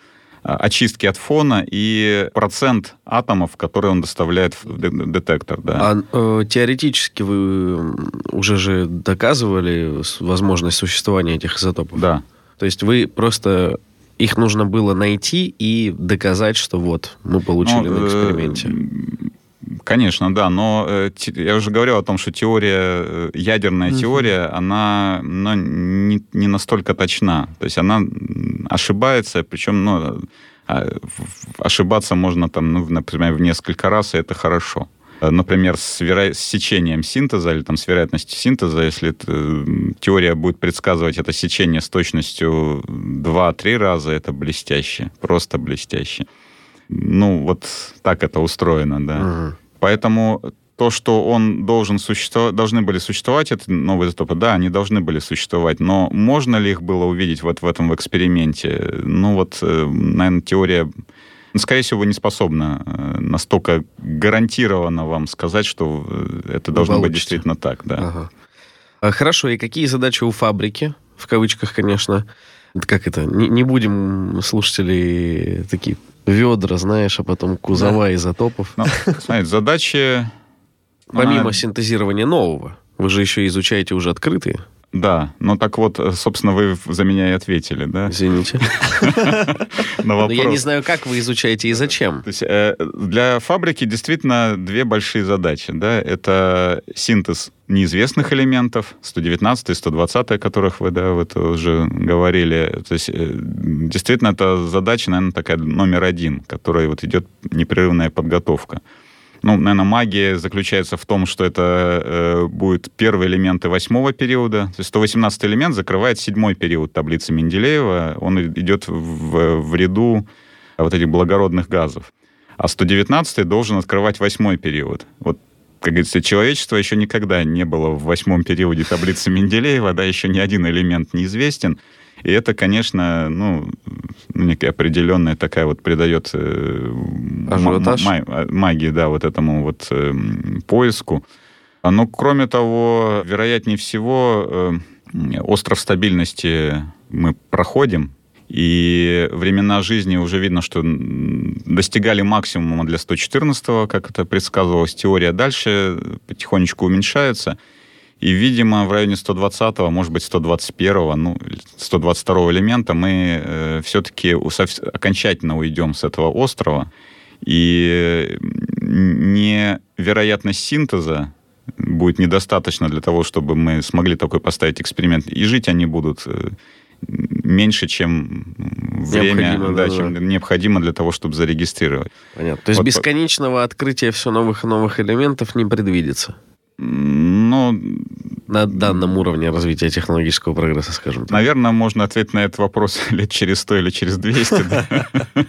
а, очистки от фона и процент атомов, которые он доставляет в де- детектор. Да. А э, теоретически вы уже же доказывали возможность существования этих изотопов? Да. То есть вы просто... Их нужно было найти и доказать, что вот, мы получили Ну, на э, эксперименте. Конечно, да, но э, я уже говорил о том, что теория, э, ядерная Мгм. теория, она ну, не, не настолько точна. То есть она ошибается, причем ну, а, ошибаться можно там, ну, например, в несколько раз, и это хорошо. Э, Например, с, веро- с сечением синтеза или там, с вероятностью синтеза, если это, теория будет предсказывать это сечение с точностью 2-3 раза, это блестяще, просто блестяще. Ну, вот так это устроено, да. Мгм. Поэтому то, что он должен существовать, должны были существовать, это новые изотопы, да, они должны были существовать, но можно ли их было увидеть вот в этом эксперименте? Ну вот, наверное, теория, ну, скорее всего, не способна э, настолько гарантированно вам сказать, что э, это должно быть Получится. действительно так, да. Ага. А, Хорошо, и какие задачи у фабрики? В кавычках, конечно. Как это? Не, не будем слушатели такие ведра, знаешь, а потом кузова изотопов. Ну, смотрите, задачи... Помимо синтезирования нового, вы же еще изучаете уже открытые. Да, ну так вот, э, собственно, вы за меня и ответили, да, Извините. на Но вопрос. я не знаю, как вы изучаете и зачем. То есть э, для фабрики действительно две большие задачи. Да? Это синтез неизвестных элементов, 119 и 120, о которых вы, да, вот уже говорили. То есть э, действительно это задача, наверное, такая номер один, которой вот идет непрерывная подготовка. Ну, наверное, магия заключается в том, что это э, будут первые элементы восьмого периода. То есть 118 элемент закрывает седьмой период таблицы Менделеева. Он идет в, в ряду вот этих благородных газов. А 119 должен открывать восьмой период. Вот, как говорится, человечество еще никогда не было в восьмом периоде таблицы Менделеева, да, еще ни один элемент неизвестен. И это, конечно, ну, некая определенная такая вот придает э, магии, да, вот этому вот э, поиску. Но, ну, кроме того, вероятнее всего, э, остров стабильности мы проходим, и времена жизни уже видно, что достигали максимума для 114-го, как это предсказывалось теория. Дальше потихонечку уменьшается. И, видимо, в районе 120-го, может быть, 121-го, ну, 122-го элемента мы э, все-таки окончательно уйдем с этого острова. И невероятность синтеза будет недостаточно для того, чтобы мы смогли такой поставить эксперимент. И жить они будут э, меньше, чем время, необходимо, да, да, чем да. необходимо для того, чтобы зарегистрировать. Понятно. То есть вот бесконечного по... открытия все новых и новых элементов не предвидится? Ну... На данном уровне развития технологического прогресса, скажем так. Наверное, можно ответить на этот вопрос лет через 100 или через 200.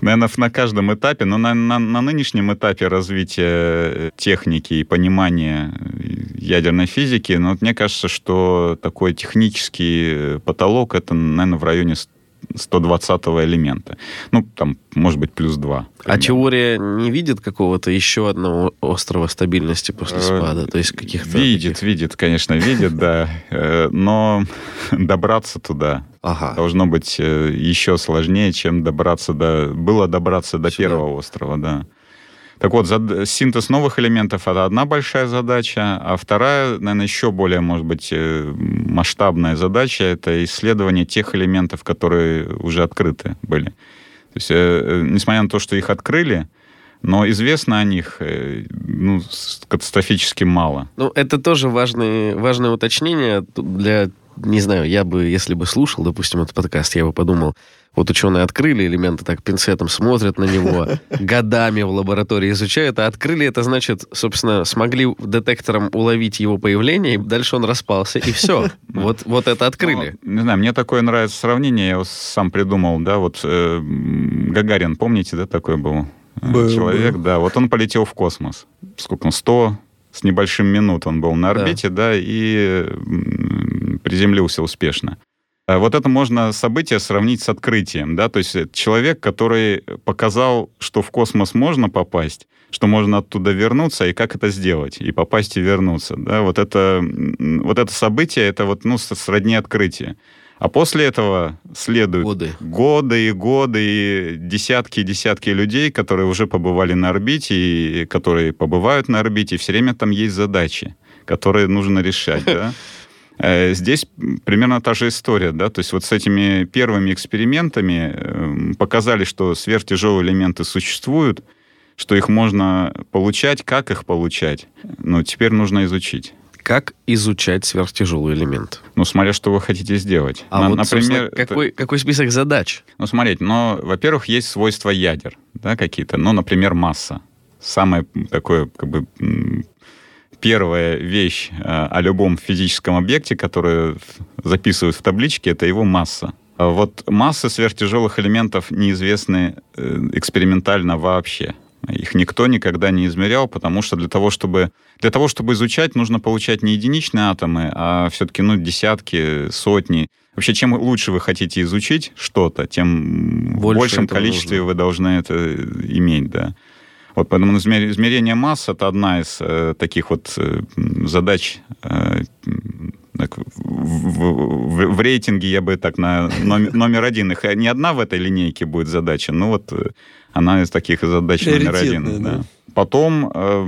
Наверное, на каждом этапе, но на, на, на нынешнем этапе развития э, техники и понимания ядерной физики, ну, вот мне кажется, что такой технический э, потолок, это, наверное, в районе 120 элемента. Ну, там, может быть, плюс 2. А теория не видит какого-то еще одного острова стабильности после э, спада? То есть каких-то... Видит, таких... видит, конечно, видит, да. Но добраться туда ага. должно быть э, еще сложнее, чем добраться до... Было добраться до Сюда. первого острова, да. Так вот, синтез новых элементов — это одна большая задача, а вторая, наверное, еще более, может быть, э, масштабная задача — это исследование тех элементов, которые уже открыты были. То есть, э, несмотря на то, что их открыли, но известно о них ну, катастрофически мало. Ну, это тоже важное, важное уточнение для не знаю, я бы, если бы слушал, допустим, этот подкаст, я бы подумал, вот ученые открыли элементы, так пинцетом смотрят на него, годами в лаборатории изучают, а открыли это значит, собственно, смогли детектором уловить его появление, и дальше он распался, и все. Вот, вот это открыли. Ну, не знаю, мне такое нравится сравнение, я его сам придумал, да, вот э, Гагарин, помните, да, такой был? Э, был человек, был. да, вот он полетел в космос. Сколько он, 100 с небольшим минут он был на орбите, да, да и приземлился успешно. А вот это можно событие сравнить с открытием, да, то есть человек, который показал, что в космос можно попасть, что можно оттуда вернуться, и как это сделать, и попасть и вернуться, да, вот это, вот это событие, это вот, ну, сродни открытия. А после этого следуют годы. годы и годы, и десятки и десятки людей, которые уже побывали на орбите, и которые побывают на орбите, и все время там есть задачи, которые нужно решать, да. Э, здесь примерно та же история, да, то есть вот с этими первыми экспериментами эм, показали, что сверхтяжелые элементы существуют, что их можно получать, как их получать, но теперь нужно изучить. Как изучать сверхтяжелый элемент? Ну, смотря, что вы хотите сделать. А На, вот, например, какой, это... какой список задач? Ну, смотрите, но, во-первых, есть свойства ядер, да, какие-то. Ну, например, масса. Самое такое, как бы, первая вещь э, о любом физическом объекте, которую записывают в табличке, это его масса. Вот массы сверхтяжелых элементов неизвестны э, экспериментально вообще. Их никто никогда не измерял, потому что для того, чтобы, для того, чтобы изучать, нужно получать не единичные атомы, а все-таки ну, десятки, сотни. Вообще, чем лучше вы хотите изучить что-то, тем в большем количестве нужно. вы должны это иметь, да. Вот поэтому измерение масс это одна из э, таких вот э, задач э, так, в, в, в рейтинге я бы так на номер, номер один. Их не одна в этой линейке будет задача, но вот э, она из таких задач номер один. Да. Да. Потом э,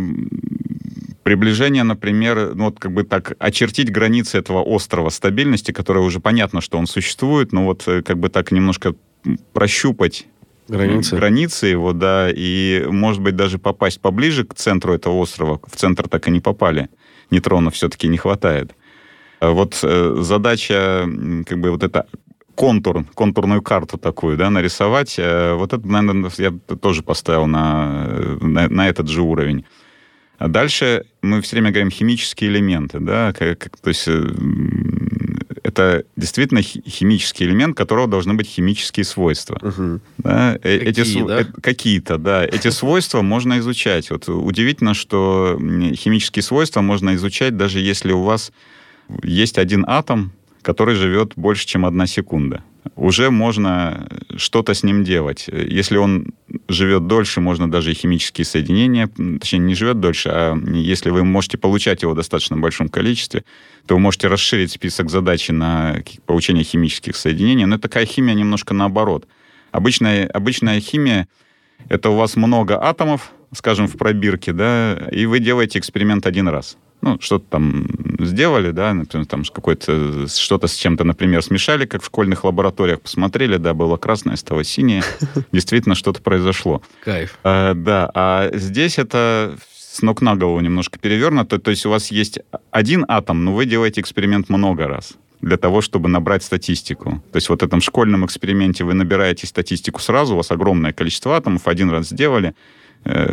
приближение, например, ну вот как бы так очертить границы этого острова стабильности, которое уже понятно, что он существует, но вот э, как бы так немножко прощупать границы. границы его, да, и, может быть, даже попасть поближе к центру этого острова. В центр так и не попали. Нейтронов все-таки не хватает. А вот э, задача, как бы вот это контур, контурную карту такую, да, нарисовать, э, вот это, наверное, я тоже поставил на, на, на этот же уровень. А дальше мы все время говорим химические элементы, да, как, то есть э, это действительно химический элемент, которого должны быть химические свойства. Угу. Да? Э, Какие, эти, да? Э, какие-то, да. Эти свойства можно изучать. Вот удивительно, что химические свойства можно изучать, даже если у вас есть один атом, который живет больше, чем одна секунда. Уже можно что-то с ним делать. Если он живет дольше, можно даже и химические соединения, точнее, не живет дольше, а если вы можете получать его в достаточно большом количестве, то вы можете расширить список задач на получение химических соединений. Но такая химия немножко наоборот. Обычная, обычная химия — это у вас много атомов, скажем, в пробирке, да, и вы делаете эксперимент один раз ну, что-то там сделали, да, например, там какое-то, что-то с чем-то, например, смешали, как в школьных лабораториях, посмотрели, да, было красное, стало синее, действительно что-то произошло. Кайф. А, да, а здесь это с ног на голову немножко перевернуто, то есть у вас есть один атом, но вы делаете эксперимент много раз для того, чтобы набрать статистику. То есть вот в этом школьном эксперименте вы набираете статистику сразу, у вас огромное количество атомов, один раз сделали,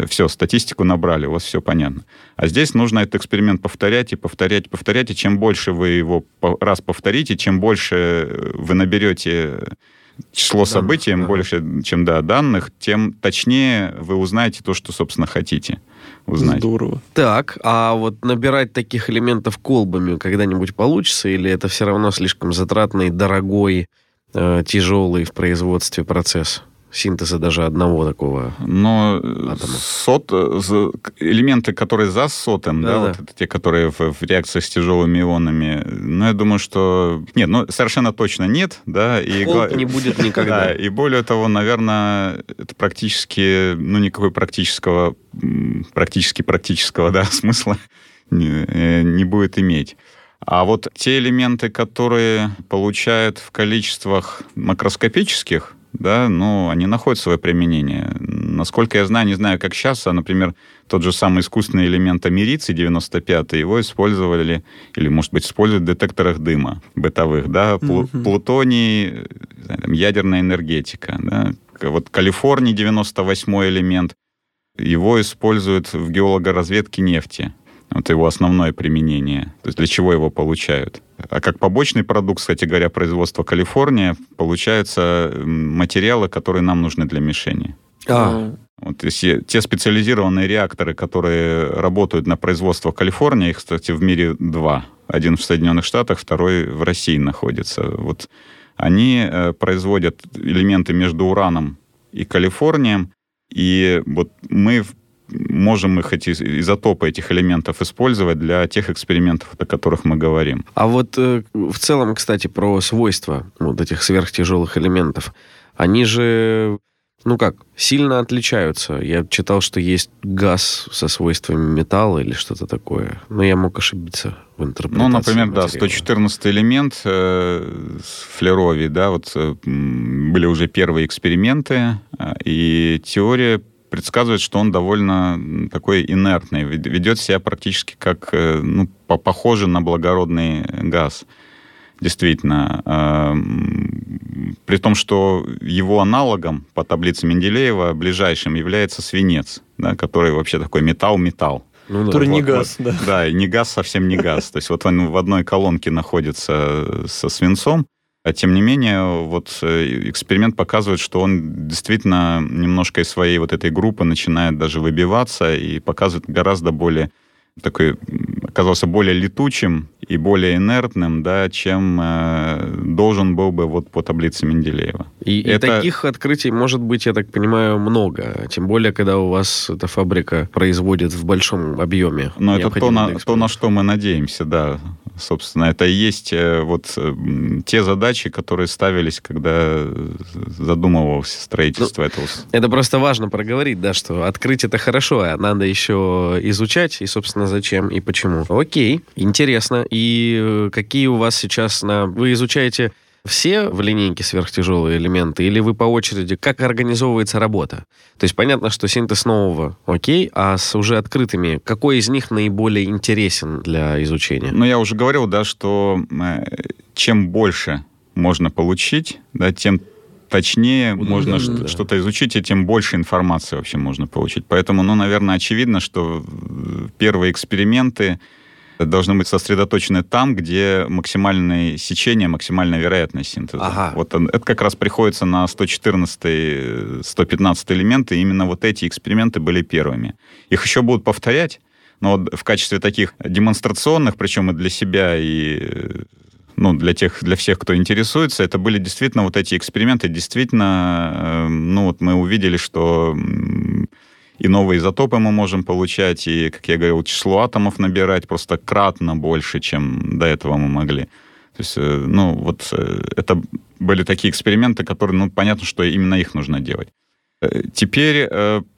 все, статистику набрали, у вас все понятно. А здесь нужно этот эксперимент повторять и повторять, повторять, и чем больше вы его раз повторите, чем больше э, вы наберете число данных, событий, чем ага. больше, чем да, данных, тем точнее вы узнаете то, что, собственно, хотите узнать. Здорово. Так, а вот набирать таких элементов колбами когда-нибудь получится, или это все равно слишком затратный, дорогой, э, тяжелый в производстве процесс? Синтеза даже одного такого Но атома. Сот, элементы, которые за сотом, да, да, да. вот это те, которые в, в реакциях с тяжелыми ионами, ну, я думаю, что... Нет, ну, совершенно точно нет, да. И Холд не будет никогда. Да, и более того, наверное, это практически, ну, никакой практического, практически практического, да, смысла не, э, не будет иметь. А вот те элементы, которые получают в количествах макроскопических, да, ну, они находят свое применение. Насколько я знаю, не знаю, как сейчас, а, например, тот же самый искусственный элемент америций 95 его использовали, или, может быть, используют в детекторах дыма бытовых, да, mm-hmm. плутоний, там, ядерная энергетика, да. Вот Калифорний 98 элемент, его используют в геологоразведке нефти. Это его основное применение. То есть для чего его получают? А как побочный продукт, кстати говоря, производства Калифорния, получаются материалы, которые нам нужны для мишени. А. Вот если те специализированные реакторы, которые работают на производство Калифорнии, их, кстати, в мире два. Один в Соединенных Штатах, второй в России находится. Вот они э, производят элементы между ураном и Калифорнием, и вот мы можем их эти изотопы этих элементов использовать для тех экспериментов, о которых мы говорим. А вот э, в целом, кстати, про свойства вот этих сверхтяжелых элементов. Они же, ну как, сильно отличаются. Я читал, что есть газ со свойствами металла или что-то такое. Но я мог ошибиться в интерпретации. Ну, например, материала. да, 114 элемент э, флеровий, да, вот э, были уже первые эксперименты, э, и теория предсказывает, что он довольно такой инертный, ведет себя практически как, э, ну, похоже на благородный газ. Действительно. А, при том, что его аналогом по таблице Менделеева ближайшим является свинец, да, который вообще такой металл-металл. Ну, который да. не вот, газ, вот, да. Да, не газ, совсем не газ. То есть вот он в одной колонке находится со свинцом, тем не менее, вот э, эксперимент показывает, что он действительно немножко из своей вот этой группы начинает даже выбиваться и показывает гораздо более такой оказался более летучим и более инертным, да, чем э, должен был бы вот по таблице Менделеева. И, Это... и таких открытий может быть, я так понимаю, много. Тем более, когда у вас эта фабрика производит в большом объеме. Но это то на, то, на что мы надеемся, да. Собственно, это и есть э, вот э, те задачи, которые ставились, когда задумывалось строительство ну, этого. Это просто важно проговорить, да, что открыть это хорошо, а надо еще изучать, и, собственно, зачем и почему. Окей, интересно. И э, какие у вас сейчас на... Вы изучаете все в линейке сверхтяжелые элементы, или вы по очереди, как организовывается работа? То есть понятно, что синтез нового, окей, а с уже открытыми, какой из них наиболее интересен для изучения? Ну, я уже говорил, да, что э, чем больше можно получить, да, тем точнее ну, можно да, что-то изучить, и тем больше информации вообще можно получить. Поэтому, ну, наверное, очевидно, что первые эксперименты должны быть сосредоточены там, где максимальное сечение, максимальная вероятность синтеза. Ага. Вот он, это как раз приходится на 114-115 элементы, и именно вот эти эксперименты были первыми. Их еще будут повторять, но вот в качестве таких демонстрационных, причем и для себя, и ну, для тех, для всех, кто интересуется, это были действительно вот эти эксперименты, действительно, э, ну, вот мы увидели, что и новые изотопы мы можем получать, и, как я говорил, число атомов набирать просто кратно больше, чем до этого мы могли. То есть, э, ну, вот э, это были такие эксперименты, которые, ну, понятно, что именно их нужно делать. Э, теперь,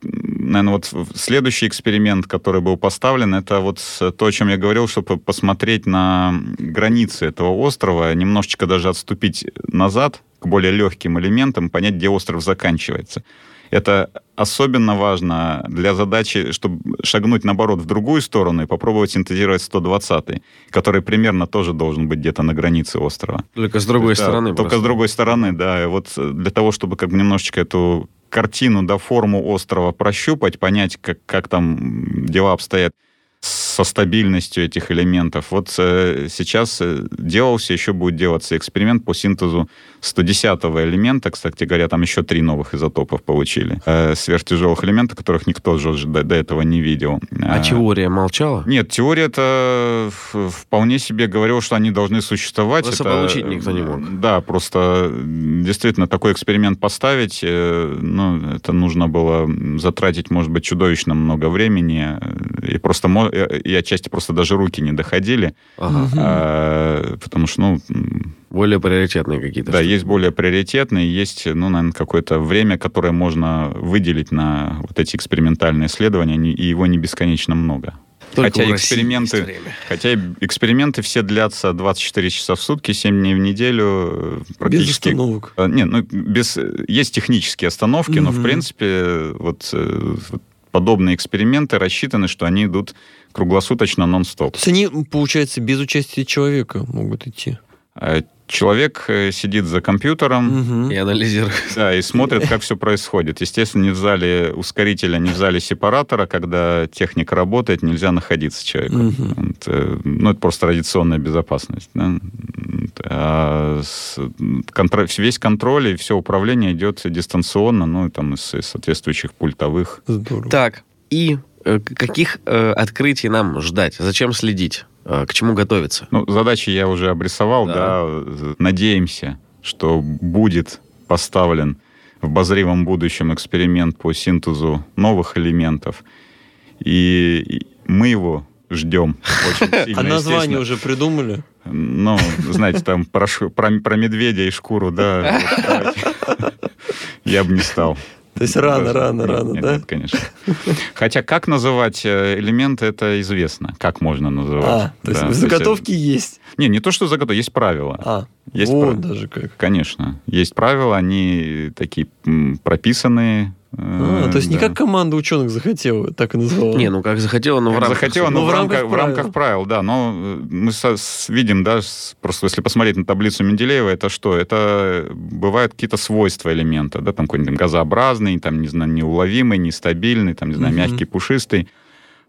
наверное, вот следующий эксперимент, который был поставлен, это вот то, о чем я говорил, чтобы посмотреть на границы этого острова, немножечко даже отступить назад к более легким элементам, понять, где остров заканчивается. Это особенно важно для задачи, чтобы шагнуть, наоборот, в другую сторону и попробовать синтезировать 120-й, который примерно тоже должен быть где-то на границе острова. Только с другой да, стороны. Только просто. с другой стороны, да. И вот для того, чтобы как бы немножечко эту картину, да, форму острова прощупать, понять, как, как там дела обстоят, со стабильностью этих элементов. Вот э, сейчас э, делался, еще будет делаться эксперимент по синтезу 110-го элемента. Кстати говоря, там еще три новых изотопов получили. Э, сверхтяжелых элементов, которых никто же до, до этого не видел. А э, теория молчала? Нет, теория-то вполне себе говорила, что они должны существовать. Просто это, получить никто не мог. Да, просто действительно такой эксперимент поставить, э, ну, это нужно было затратить, может быть, чудовищно много времени. И просто и отчасти просто даже руки не доходили, ага. а, потому что, ну... Более приоритетные какие-то. Да, штуки. есть более приоритетные, есть, ну, наверное, какое-то время, которое можно выделить на вот эти экспериментальные исследования, и его не бесконечно много. Только хотя эксперименты, хотя эксперименты все длятся 24 часа в сутки, 7 дней в неделю, практически. Без остановок. Нет, ну без есть технические остановки, угу. но в принципе вот, вот подобные эксперименты рассчитаны, что они идут круглосуточно нон-стоп. То есть они, получается, без участия человека могут идти? Человек э, сидит за компьютером угу. и анализирует. Да, и смотрит, как все происходит. Естественно, не в зале ускорителя, не в зале сепаратора, когда техника работает, нельзя находиться человеку. Угу. Вот, э, ну, это просто традиционная безопасность. Да? А контр... весь контроль и все управление идет дистанционно, ну, там, из соответствующих пультовых. Здорово. Так, и Э, каких э, открытий нам ждать? Зачем следить? Э, к чему готовиться? Ну, задачи я уже обрисовал, да. да. Надеемся, что будет поставлен в обозримом будущем эксперимент по синтезу новых элементов. И мы его ждем очень сильно. А название уже придумали? Ну, знаете, там про, про, про медведя и шкуру, да. Я бы не стал. То есть рано, рано, рано, да? Нет, конечно. Хотя как называть э, элементы, это известно. Как можно называть. А, то есть да, заготовки есть? Не, не то, что заготовки, есть правила. А, есть вот даже как. Конечно. Есть правила, они такие прописанные, а, то есть да. не как команда ученых захотела, так и назвала. Не, ну как захотела, но в рамках... Захотела, но, но в, рамках, в рамках правил, да. Но э, мы со, с, видим, да, с, просто если посмотреть на таблицу Менделеева, это что? Это бывают какие-то свойства элемента, да, там какой-нибудь газообразный, там, не знаю, неуловимый, нестабильный, там, не знаю, угу. мягкий, пушистый.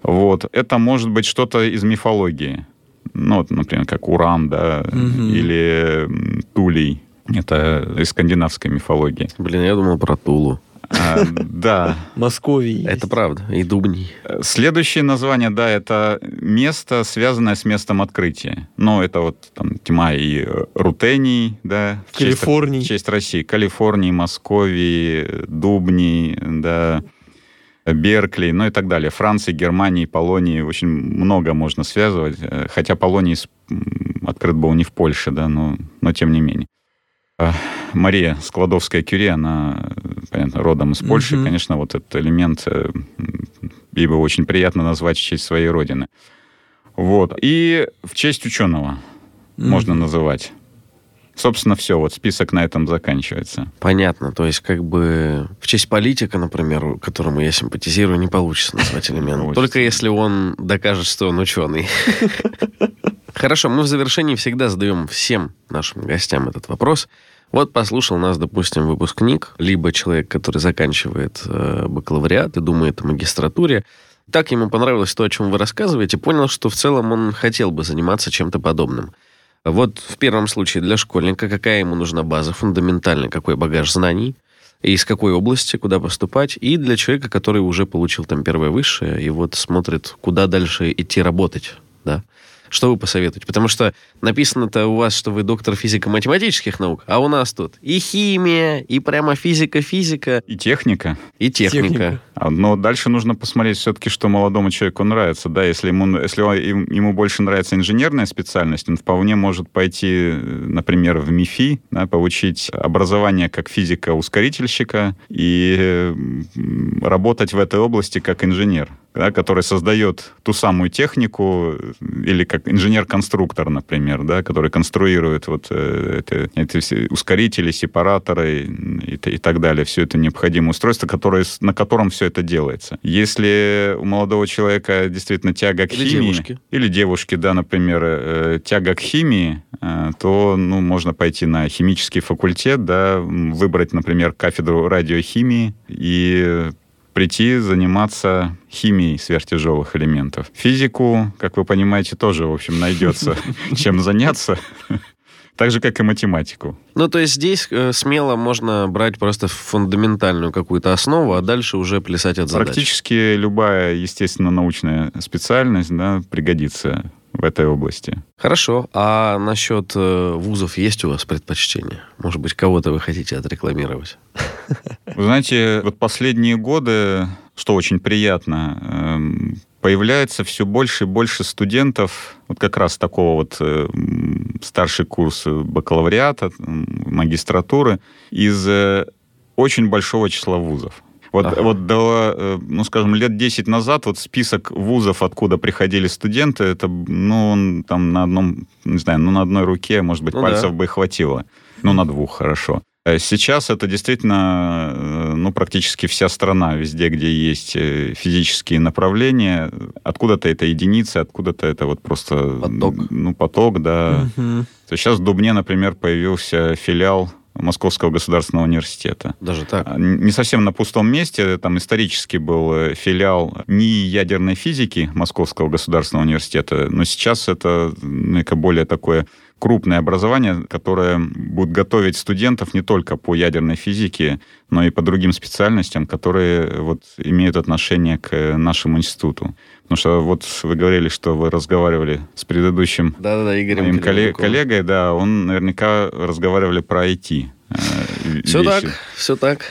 Вот. Это может быть что-то из мифологии. Ну, вот, например, как Уран, да, угу. или Тулей. Это из скандинавской мифологии. Блин, я думал про Тулу. А, да. Московии. Это правда. И Дубний. Следующее название, да, это место, связанное с местом открытия. Ну, это вот там тьма и Рутений, да. В Калифорнии. В честь России. Калифорнии, Московии, Дубний, да. Беркли, ну и так далее. Франции, Германии, Полонии. Очень много можно связывать. Хотя Полоний открыт был не в Польше, да, но, но тем не менее. А, Мария Складовская-Кюри, она, понятно, родом из Польши. Mm-hmm. Конечно, вот этот элемент э, ей бы очень приятно назвать в честь своей родины. Вот. И в честь ученого mm-hmm. можно называть. Собственно, все, вот список на этом заканчивается. Понятно. То есть, как бы в честь политика, например, которому я симпатизирую, не получится назвать элемент. Только если он докажет, что он ученый. Хорошо, мы в завершении всегда задаем всем нашим гостям этот вопрос. Вот послушал нас, допустим, выпускник, либо человек, который заканчивает э, бакалавриат и думает о магистратуре. Так ему понравилось то, о чем вы рассказываете, понял, что в целом он хотел бы заниматься чем-то подобным. Вот в первом случае для школьника какая ему нужна база, фундаментальный какой багаж знаний, и из какой области, куда поступать, и для человека, который уже получил там первое высшее, и вот смотрит, куда дальше идти работать, да. Что вы посоветуете? Потому что написано-то у вас, что вы доктор физико-математических наук, а у нас тут и химия, и прямо физика-физика. И техника. И техника. техника. А, но дальше нужно посмотреть все-таки, что молодому человеку нравится. Да, если ему, если ему больше нравится инженерная специальность, он вполне может пойти, например, в МИФИ, да, получить образование как физика-ускорительщика и работать в этой области как инженер да, который создает ту самую технику, или как инженер-конструктор, например, да, который конструирует вот э, это, эти все ускорители, сепараторы и, и так далее, все это необходимое устройство, которое, на котором все это делается. Если у молодого человека действительно тяга к или химии, девушки. или девушки, да, например, э, тяга к химии, э, то ну, можно пойти на химический факультет, да, выбрать, например, кафедру радиохимии и прийти заниматься химией сверхтяжелых элементов. Физику, как вы понимаете, тоже, в общем, найдется чем заняться. Так же, как и математику. Ну, то есть здесь э, смело можно брать просто фундаментальную какую-то основу, а дальше уже плясать от задач. Практически любая, естественно, научная специальность да, пригодится в этой области. Хорошо. А насчет э, вузов есть у вас предпочтения? Может быть, кого-то вы хотите отрекламировать? Вы знаете, вот последние годы, что очень приятно, эм, появляется все больше и больше студентов, вот как раз такого вот э, старший курс бакалавриата, магистратуры, из э, очень большого числа вузов. Вот, ага. вот до, э, ну, скажем, лет 10 назад вот список вузов, откуда приходили студенты, это, ну, он там на одном, не знаю, ну, на одной руке, может быть, ну, пальцев да. бы хватило. Ну, на двух, хорошо. Э, сейчас это действительно э, ну, практически вся страна, везде, где есть физические направления, откуда-то это единицы, откуда-то это вот просто... Поток. Ну, поток, да. Угу. То сейчас в Дубне, например, появился филиал Московского государственного университета. Даже так? А, не совсем на пустом месте. Там исторически был э, филиал НИИ ядерной физики Московского государственного университета, но сейчас это ну, более такое крупное образование, которое будет готовить студентов не только по ядерной физике, но и по другим специальностям, которые вот имеют отношение к нашему институту. Потому что вот вы говорили, что вы разговаривали с предыдущим да, да, Игорем моим коллег, коллегой, да, он наверняка разговаривали про IT. Э, все так, все так.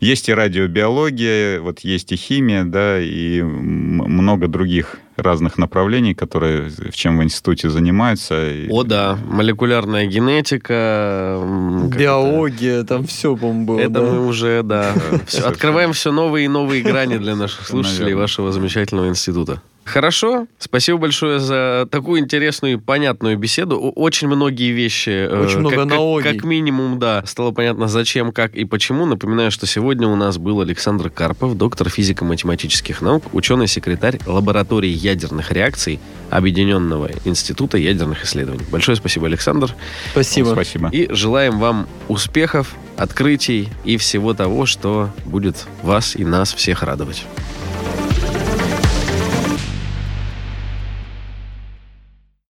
Есть и радиобиология, вот есть и химия, да, и много других разных направлений, которые в чем в институте занимаются. О, да, молекулярная генетика, биология, это? там все, по-моему, было. Это да? мы уже, да, все, открываем все новые и новые грани для наших слушателей вашего замечательного института. Хорошо. Спасибо большое за такую интересную и понятную беседу. Очень многие вещи... Э, Очень много как, аналогий. Как, как минимум, да, стало понятно, зачем, как и почему. Напоминаю, что сегодня у нас был Александр Карпов, доктор физико-математических наук, ученый-секретарь лаборатории ядерных реакций Объединенного института ядерных исследований. Большое спасибо, Александр. Спасибо. Спасибо. И желаем вам успехов, открытий и всего того, что будет вас и нас всех радовать.